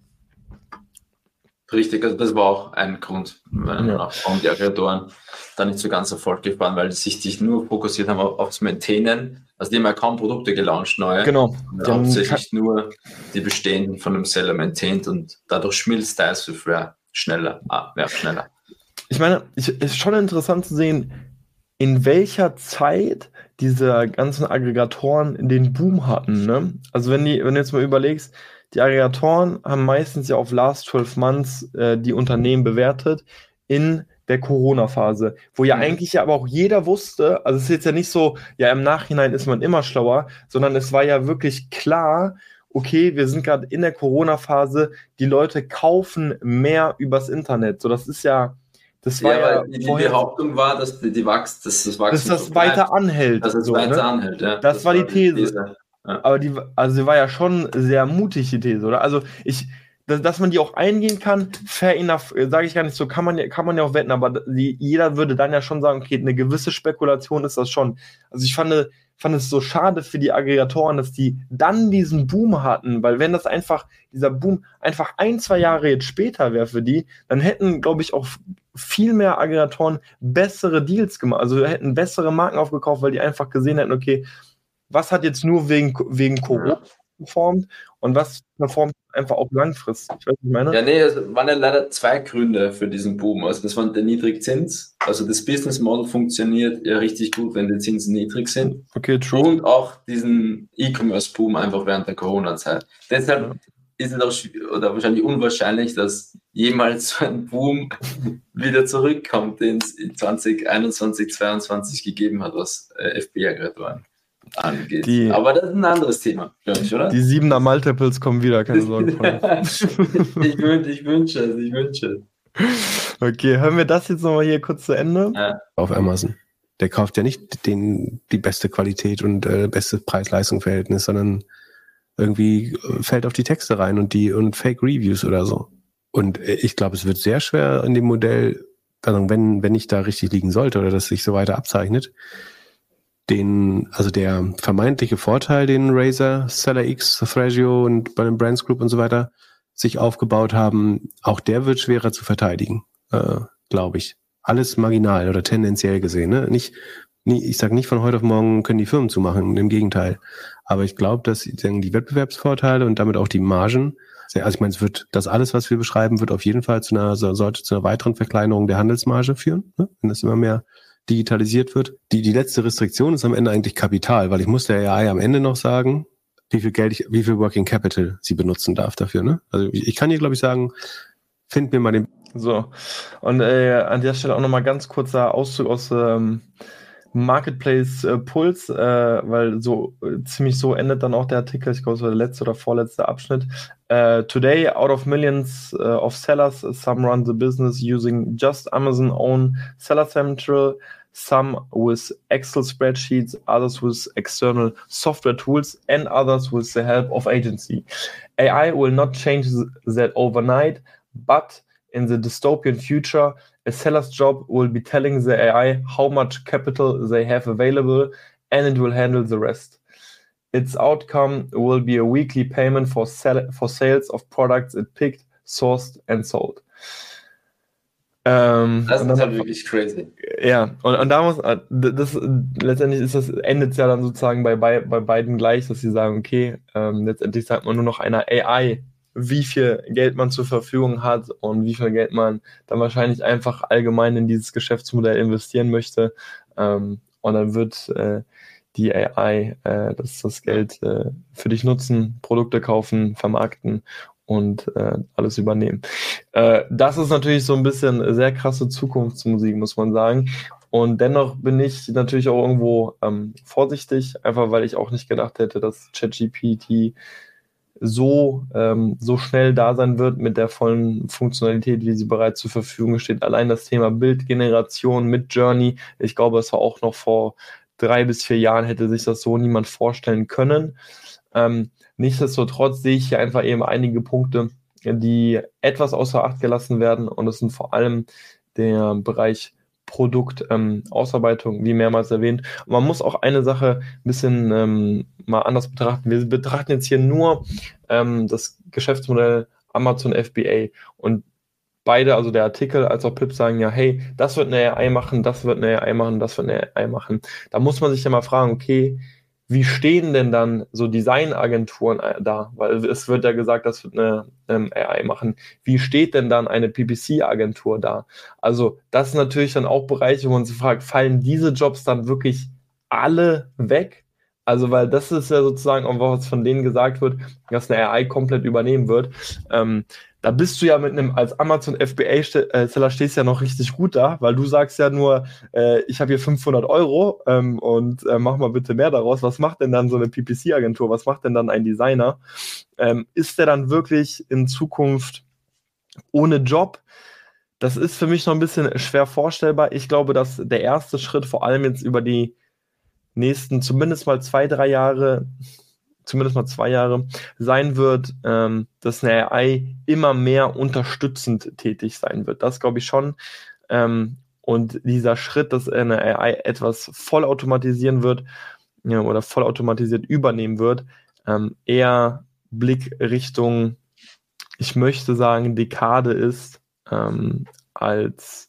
Richtig, also das war auch ein Grund, ja. warum die Aggregatoren da nicht so ganz erfolgreich waren, weil sie sich nur fokussiert haben auf, aufs Maintainen. Also die haben ja kaum Produkte gelauncht, neue. Genau. Und hauptsächlich nur die bestehenden von dem Seller maintained und dadurch schmilzt der Eiswürfel schneller, ah, ja, schneller. Ich meine, es ist schon interessant zu sehen, in welcher Zeit diese ganzen Aggregatoren den Boom hatten. Ne? Also wenn, die, wenn du jetzt mal überlegst, die Aggregatoren haben meistens ja auf Last 12 Months äh, die Unternehmen bewertet in der Corona-Phase, wo ja mhm. eigentlich ja aber auch jeder wusste, also es ist jetzt ja nicht so, ja im Nachhinein ist man immer schlauer, sondern es war ja wirklich klar, okay, wir sind gerade in der Corona-Phase, die Leute kaufen mehr übers Internet. So, das ist ja, das war ja, ja die, die Behauptung war, dass die, die Wachs, dass das Wachstum dass das weiter anhält. Dass es so, weiter ne? anhält, ja. Das, das war die These. These. Aber die, also sie war ja schon sehr mutig, die These, oder? Also ich, dass, dass man die auch eingehen kann, fair enough, äh, sage ich gar nicht so, kann man, kann man ja auch wetten, aber die, jeder würde dann ja schon sagen, okay, eine gewisse Spekulation ist das schon. Also ich fand, fand es so schade für die Aggregatoren, dass die dann diesen Boom hatten, weil wenn das einfach, dieser Boom einfach ein, zwei Jahre jetzt später wäre für die, dann hätten, glaube ich, auch viel mehr Aggregatoren bessere Deals gemacht, also hätten bessere Marken aufgekauft, weil die einfach gesehen hätten, okay, was hat jetzt nur wegen, wegen Corona performt und was performt einfach auch langfristig. Ich weiß nicht, meine. Ja, nee, es waren ja leider zwei Gründe für diesen Boom. Also das war der Niedrigzins. Also das Business Model funktioniert ja richtig gut, wenn die Zinsen niedrig sind. Okay, true. Und auch diesen E-Commerce Boom einfach während der Corona-Zeit. Deshalb ist es auch oder wahrscheinlich unwahrscheinlich, dass jemals so ein Boom wieder zurückkommt, den es in 2021, 2022 gegeben hat, was äh, FBA-Aggregatoren angeht. Die, Aber das ist ein anderes Thema, glaube ich, oder? Die siebener Multiples kommen wieder, keine <laughs> Sorge. ich, wün, ich wünsche es, ich wünsche es. Okay, hören wir das jetzt nochmal hier kurz zu Ende? Ja. Auf Amazon. Der kauft ja nicht den, die beste Qualität und äh, beste Preis-Leistung-Verhältnis, sondern irgendwie äh, fällt auf die Texte rein und die und Fake Reviews oder so. Und äh, ich glaube, es wird sehr schwer in dem Modell, wenn, wenn ich da richtig liegen sollte oder das sich so weiter abzeichnet, den, also der vermeintliche Vorteil, den Razer, Seller X, Thrasio und bei den Brands Group und so weiter sich aufgebaut haben, auch der wird schwerer zu verteidigen, äh, glaube ich. alles marginal oder tendenziell gesehen. Ne? Nicht, nie, ich sage nicht von heute auf morgen können die Firmen zumachen, im Gegenteil. Aber ich glaube, dass die Wettbewerbsvorteile und damit auch die Margen, also ich meine, es wird, das alles, was wir beschreiben, wird auf jeden Fall zu einer, sollte zu einer weiteren Verkleinerung der Handelsmarge führen, ne? wenn es immer mehr digitalisiert wird. Die, die letzte Restriktion ist am Ende eigentlich Kapital, weil ich muss der AI am Ende noch sagen, wie viel Geld ich, wie viel Working Capital sie benutzen darf dafür. Ne? Also ich, ich kann hier, glaube ich, sagen, find mir mal den. So, und äh, an der Stelle auch nochmal ganz kurzer Auszug aus ähm, Marketplace äh, Puls, äh, weil so äh, ziemlich so endet dann auch der Artikel, ich glaube, es war der letzte oder vorletzte Abschnitt. Uh, today, out of millions uh, of sellers, some run the business using just Amazon own Seller Central, some with Excel spreadsheets, others with external software tools, and others with the help of agency. AI will not change that overnight, but in the dystopian future, a seller's job will be telling the AI how much capital they have available, and it will handle the rest. Its outcome will be a weekly payment for, sell for sales of products it picked, sourced, and sold. Ähm, das ist halt wirklich crazy. Ja, und, und da muss, äh, das, letztendlich ist das, endet es ja dann sozusagen bei, bei, bei beiden gleich, dass sie sagen, okay, ähm, letztendlich sagt man nur noch einer AI, wie viel Geld man zur Verfügung hat und wie viel Geld man dann wahrscheinlich einfach allgemein in dieses Geschäftsmodell investieren möchte. Ähm, und dann wird äh, die AI äh, das, das Geld äh, für dich nutzen, Produkte kaufen, vermarkten und äh, alles übernehmen. Äh, das ist natürlich so ein bisschen sehr krasse Zukunftsmusik, muss man sagen. Und dennoch bin ich natürlich auch irgendwo ähm, vorsichtig, einfach weil ich auch nicht gedacht hätte, dass ChatGPT so, ähm, so schnell da sein wird mit der vollen Funktionalität, wie sie bereits zur Verfügung steht. Allein das Thema Bildgeneration mit Journey, ich glaube, es war auch noch vor drei bis vier Jahren, hätte sich das so niemand vorstellen können. Ähm, Nichtsdestotrotz sehe ich hier einfach eben einige Punkte, die etwas außer Acht gelassen werden. Und das sind vor allem der Bereich Produktausarbeitung, ähm, wie mehrmals erwähnt. Und man muss auch eine Sache ein bisschen ähm, mal anders betrachten. Wir betrachten jetzt hier nur ähm, das Geschäftsmodell Amazon FBA und beide, also der Artikel als auch Pip sagen ja, hey, das wird eine AI machen, das wird eine AI machen, das wird eine AI machen. Da muss man sich ja mal fragen, okay, wie stehen denn dann so Designagenturen äh, da? Weil es wird ja gesagt, das wird eine ähm, AI machen. Wie steht denn dann eine PPC-Agentur da? Also das sind natürlich dann auch Bereiche, wo man sich fragt, fallen diese Jobs dann wirklich alle weg? Also, weil das ist ja sozusagen auch was von denen gesagt wird, dass eine AI komplett übernehmen wird. Ähm, da bist du ja mit einem, als Amazon FBA-Seller stehst ja noch richtig gut da, weil du sagst ja nur, äh, ich habe hier 500 Euro ähm, und äh, mach mal bitte mehr daraus. Was macht denn dann so eine PPC-Agentur? Was macht denn dann ein Designer? Ähm, ist der dann wirklich in Zukunft ohne Job? Das ist für mich noch ein bisschen schwer vorstellbar. Ich glaube, dass der erste Schritt vor allem jetzt über die nächsten zumindest mal zwei, drei Jahre zumindest mal zwei Jahre, sein wird, ähm, dass eine AI immer mehr unterstützend tätig sein wird. Das glaube ich schon. Ähm, und dieser Schritt, dass eine AI etwas vollautomatisieren wird ja, oder vollautomatisiert übernehmen wird, ähm, eher Blick Richtung, ich möchte sagen, Dekade ist, ähm, als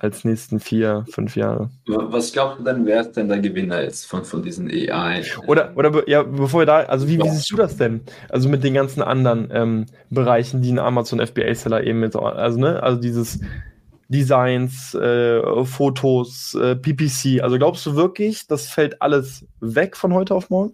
als nächsten vier, fünf Jahre. Was glaubst du denn, wer ist denn der Gewinner jetzt von, von diesen AI? Oder, oder ja, bevor wir da, also wie, wie siehst du das denn? Also mit den ganzen anderen ähm, Bereichen, die ein Amazon FBA-Seller eben mit, also ne, also dieses Designs, äh, Fotos, äh, PPC, also glaubst du wirklich, das fällt alles weg von heute auf morgen?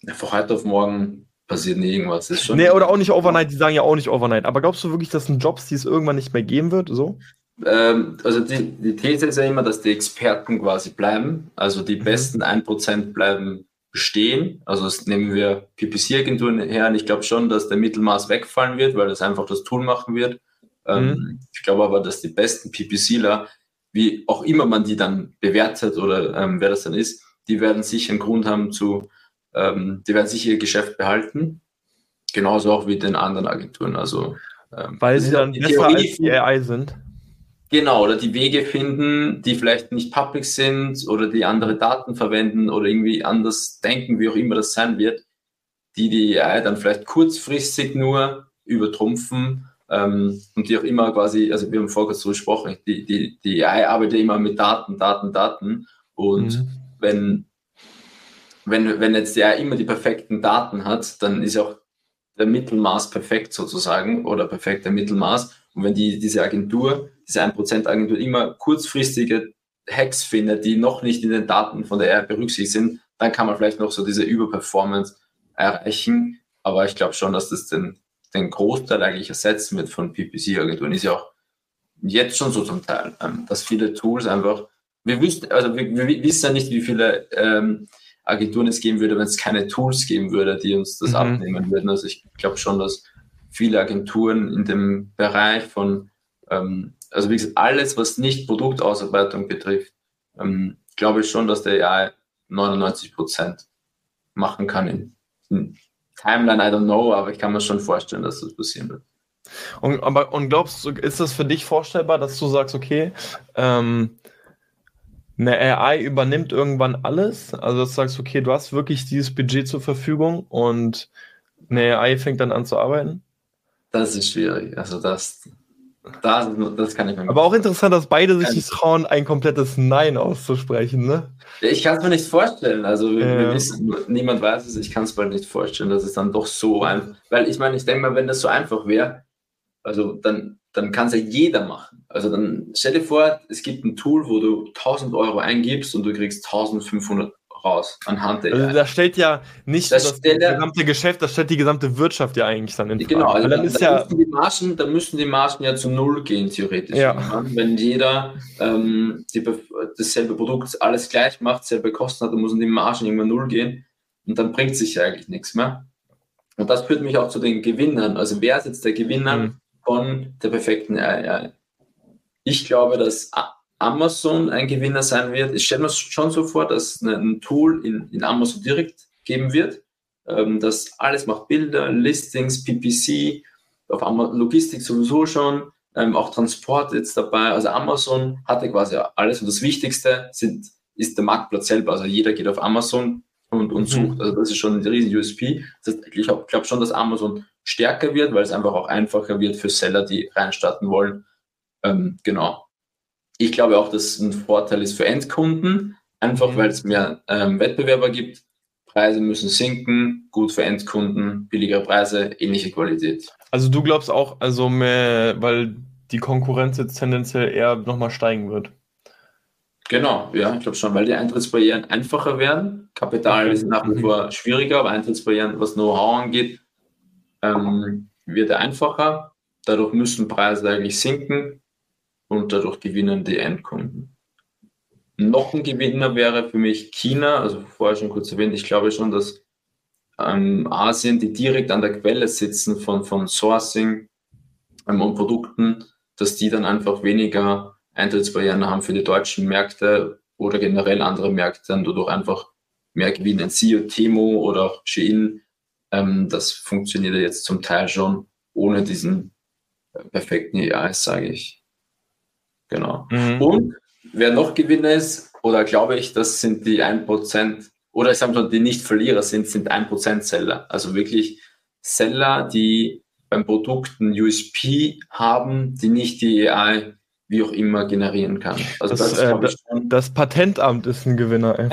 Ja, von heute auf morgen passiert nie irgendwas. Ist schon nee, oder auch nicht overnight, die sagen ja auch nicht overnight. Aber glaubst du wirklich, das sind Jobs, die es irgendwann nicht mehr geben wird? So? Ähm, also die, die These ist ja immer, dass die Experten quasi bleiben. Also die mhm. besten 1% bleiben bestehen. Also das nehmen wir PPC-Agenturen her. Und ich glaube schon, dass der Mittelmaß wegfallen wird, weil das einfach das Tool machen wird. Ähm, mhm. Ich glaube aber, dass die besten PPCler, wie auch immer man die dann bewertet oder ähm, wer das dann ist, die werden sicher einen Grund haben zu, ähm, die werden sicher ihr Geschäft behalten. Genauso auch wie den anderen Agenturen. Also, ähm, weil sie dann besser Theorie als die AI sind. Genau, oder die Wege finden, die vielleicht nicht public sind oder die andere Daten verwenden oder irgendwie anders denken, wie auch immer das sein wird, die die AI dann vielleicht kurzfristig nur übertrumpfen ähm, und die auch immer quasi, also wir haben vorher kurz so gesprochen, die, die, die AI arbeitet immer mit Daten, Daten, Daten und mhm. wenn, wenn, wenn jetzt der immer die perfekten Daten hat, dann ist auch der Mittelmaß perfekt sozusagen oder perfekter Mittelmaß und wenn die, diese Agentur, diese 1% Agentur immer kurzfristige Hacks findet, die noch nicht in den Daten von der AI berücksichtigt sind, dann kann man vielleicht noch so diese Überperformance erreichen. Aber ich glaube schon, dass das den, den Großteil eigentlich ersetzen wird von PPC-Agenturen. Ist ja auch jetzt schon so zum Teil, ähm, dass viele Tools einfach, wir wissen, also wir, wir wissen ja nicht, wie viele ähm, Agenturen es geben würde, wenn es keine Tools geben würde, die uns das mhm. abnehmen würden. Also ich glaube schon, dass viele Agenturen in dem Bereich von, ähm, also wie gesagt, alles, was nicht Produktausarbeitung betrifft, ähm, glaube ich schon, dass der AI 99 Prozent machen kann in, in, Timeline, I don't know, aber ich kann mir schon vorstellen, dass das passieren wird. Und, aber, und glaubst du, ist das für dich vorstellbar, dass du sagst, okay, ähm, eine AI übernimmt irgendwann alles? Also dass du sagst, okay, du hast wirklich dieses Budget zur Verfügung und eine AI fängt dann an zu arbeiten? Das ist schwierig. Also das, das, das kann ich mir Aber auch interessant, dass beide sich nicht trauen, ein komplettes Nein auszusprechen, ne? Ich kann es mir nicht vorstellen. Also ja. wissen, niemand weiß es, ich kann es mir nicht vorstellen, dass es dann doch so einfach. Weil ich meine, ich denke mal, wenn das so einfach wäre, also dann, dann kann es ja jeder machen. Also dann stell dir vor, es gibt ein Tool, wo du 1000 Euro eingibst und du kriegst 1500 raus anhand der. Also da stellt ja nicht das, das gesamte Geschäft, das stellt die gesamte Wirtschaft ja eigentlich dann in Frage. Genau, also dann, dann, ja müssen die Margen, dann müssen die Margen ja zu null gehen, theoretisch. Ja. Wenn jeder ähm, die, dasselbe Produkt alles gleich macht, selbe Kosten hat, dann müssen die Margen immer null gehen und dann bringt sich ja eigentlich nichts mehr. Und das führt mich auch zu den Gewinnern. Also wer ist jetzt der Gewinner mhm. von der perfekten AI? Ich glaube, dass Amazon ein Gewinner sein wird. Ich stelle mir schon so vor, dass ein Tool in, in Amazon direkt geben wird, ähm, das alles macht Bilder, Listings, PPC, auf Amazon Logistik sowieso schon, ähm, auch Transport jetzt dabei. Also Amazon hatte quasi alles und das Wichtigste sind, ist der Marktplatz selber. Also jeder geht auf Amazon und, und mhm. sucht. Also das ist schon ein riesen USP. Das heißt, ich glaube schon, dass Amazon stärker wird, weil es einfach auch einfacher wird für Seller, die reinstarten wollen. Ähm, genau. Ich glaube auch, dass es ein Vorteil ist für Endkunden, einfach mhm. weil es mehr ähm, Wettbewerber gibt. Preise müssen sinken, gut für Endkunden, billigere Preise, ähnliche Qualität. Also du glaubst auch, also mehr, weil die Konkurrenz jetzt tendenziell eher nochmal steigen wird. Genau, ja, ich glaube schon, weil die Eintrittsbarrieren einfacher werden. Kapital ist nach wie mhm. vor schwieriger, aber Eintrittsbarrieren, was Know-how angeht, ähm, wird einfacher. Dadurch müssen Preise eigentlich sinken und dadurch gewinnen die Endkunden. Noch ein Gewinner wäre für mich China, also vorher schon kurz erwähnt, ich glaube schon, dass ähm, Asien, die direkt an der Quelle sitzen von, von Sourcing ähm, und Produkten, dass die dann einfach weniger Eintrittsbarrieren haben für die deutschen Märkte oder generell andere Märkte und dadurch einfach mehr gewinnen. Sio, Temo oder auch Shein, ähm, das funktioniert jetzt zum Teil schon ohne diesen perfekten EIs, sage ich. Genau. Mhm. Und wer noch Gewinner ist, oder glaube ich, das sind die 1%, oder ich sage mal, die nicht Verlierer sind, sind 1% Seller. Also wirklich Seller, die beim Produkt ein USP haben, die nicht die AI wie auch immer generieren kann. Also das, das, äh, das, das Patentamt ist ein Gewinner. <laughs>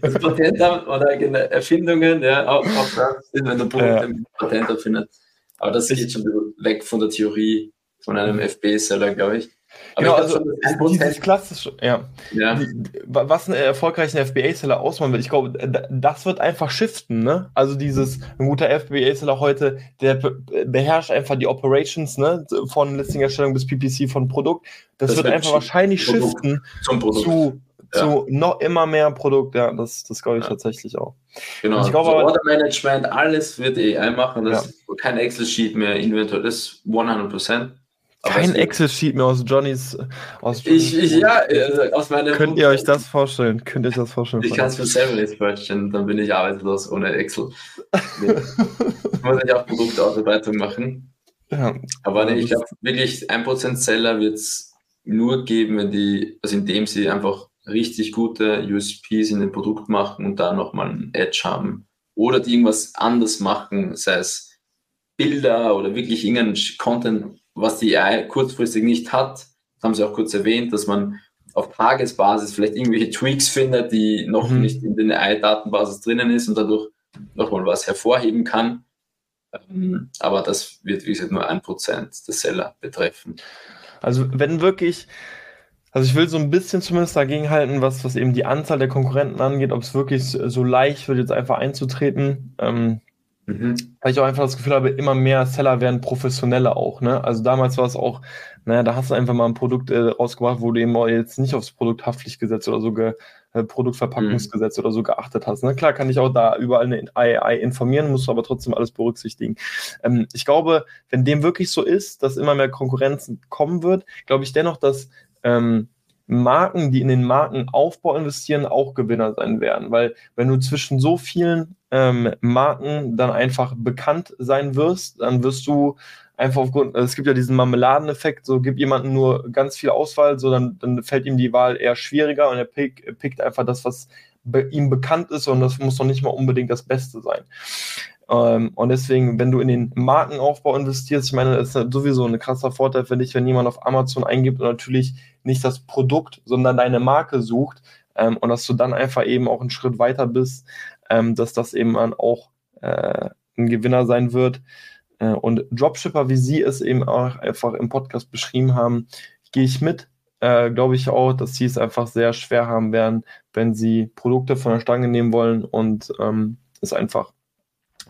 das Patentamt oder Erfindungen, ja, auch, auch das ist, wenn du Produkt ja. Patent erfindet. Aber das geht schon weg von der Theorie von einem FB-Seller, glaube ich. Genau, also dieses klassische, ja. ja. Was einen erfolgreichen FBA-Seller ausmachen will, ich glaube, das wird einfach shiften, ne? Also dieses, ein guter FBA-Seller heute, der beherrscht einfach die Operations, ne? Von Listing-Erstellung bis PPC von Produkt. Das, das wird, wird einfach wahrscheinlich Produkt shiften zum Produkt. zu ja. zu noch immer mehr Produkt, ja, das, das glaube ich ja. tatsächlich auch. Genau, ich glaube, so Order Management, alles wird AI machen, das ja. kein Excel-Sheet mehr, Inventor, das 100%. Kein Excel-Sheet mehr aus Johnnys. Aus Johnnys ich, ich, ja, also aus meiner. Könnt ihr euch das vorstellen? Könnt ihr euch das vorstellen? Ich kann es mir selber nicht vorstellen, dann bin ich arbeitslos ohne Excel. <laughs> Nee. muss ich auch Produktausarbeitung machen. Ja. Aber nee, ich glaube wirklich, 1% Seller wird es nur geben, wenn die, also indem sie einfach richtig gute USPs in dem Produkt machen und da nochmal ein Edge haben. Oder die irgendwas anders machen, sei es Bilder oder wirklich irgendeinen Content, was die AI kurzfristig nicht hat. Das haben sie auch kurz erwähnt, dass man auf Tagesbasis vielleicht irgendwelche Tweaks findet, die noch mhm. nicht in der AI-Datenbasis drinnen ist und dadurch nochmal was hervorheben kann. Ähm, aber das wird, wie gesagt, nur ein Prozent des Seller betreffen. Also wenn wirklich, also ich will so ein bisschen zumindest dagegen halten, was, was eben die Anzahl der Konkurrenten angeht, ob es wirklich so leicht wird, jetzt einfach einzutreten. Ähm, mhm. Weil ich auch einfach das Gefühl habe, immer mehr Seller werden professioneller auch. Ne? Also damals war es auch, naja, da hast du einfach mal ein Produkt äh, rausgebracht, wo du eben jetzt nicht aufs Produkthaftpflichtgesetz oder so ge, äh, Produktverpackungsgesetz mhm. oder so geachtet hast. Ne? Klar kann ich auch da überall eine AI informieren, musst du aber trotzdem alles berücksichtigen. Ähm, ich glaube, wenn dem wirklich so ist, dass immer mehr Konkurrenz kommen wird, glaube ich dennoch, dass ähm, Marken, die in den Markenaufbau investieren, auch Gewinner sein werden. Weil wenn du zwischen so vielen ähm, Marken dann einfach bekannt sein wirst, dann wirst du einfach aufgrund, es gibt ja diesen Marmeladeneffekt, so gibt jemandem nur ganz viel Auswahl, so dann, dann fällt ihm die Wahl eher schwieriger und er pick, pickt einfach das, was be ihm bekannt ist und das muss noch nicht mal unbedingt das Beste sein. Ähm, und deswegen, wenn du in den Markenaufbau investierst, ich meine, das ist sowieso ein krasser Vorteil für dich, wenn jemand auf Amazon eingibt und natürlich nicht das Produkt, sondern deine Marke sucht ähm, und dass du dann einfach eben auch einen Schritt weiter bist, ähm, dass das eben dann auch äh, ein Gewinner sein wird. Äh, und Dropshipper, wie Sie es eben auch einfach im Podcast beschrieben haben, gehe ich mit. Äh, Glaube ich auch, dass Sie es einfach sehr schwer haben werden, wenn Sie Produkte von der Stange nehmen wollen und ähm, es einfach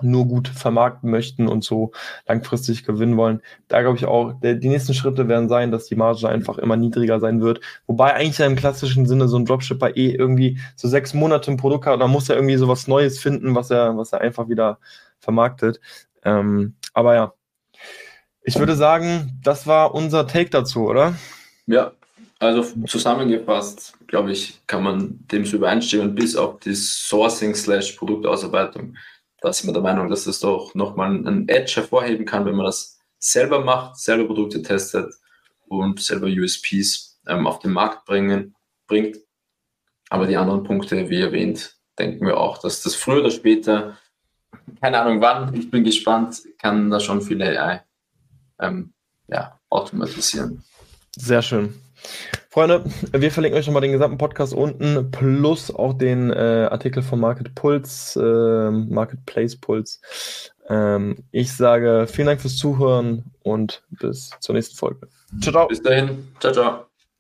nur gut vermarkten möchten und so langfristig gewinnen wollen. Da glaube ich auch, der, die nächsten Schritte werden sein, dass die Marge einfach immer niedriger sein wird. Wobei eigentlich im klassischen Sinne so ein Dropshipper eh irgendwie so sechs Monate ein Produkt hat und dann muss er irgendwie so was Neues finden, was er, was er einfach wieder vermarktet. Ähm, aber ja, ich würde sagen, das war unser Take dazu, oder? Ja, also zusammengefasst, glaube ich, kann man dem so übereinstimmen, bis auf die Sourcing slash Produktausarbeitung da sind wir der Meinung, dass das doch nochmal einen Edge hervorheben kann, wenn man das selber macht, selber Produkte testet und selber USPs ähm, auf den Markt bringen, bringt. Aber die anderen Punkte, wie erwähnt, denken wir auch, dass das früher oder später, keine Ahnung wann, ich bin gespannt, kann da schon viele AI ähm, ja, automatisieren. Sehr schön. Freunde, wir verlinken euch nochmal den gesamten Podcast unten plus auch den äh, Artikel von Market Pulse, äh, Marketplace Pulse. Ähm, ich sage vielen Dank fürs Zuhören und bis zur nächsten Folge. Ciao, ciao. Bis dahin. Ciao, ciao.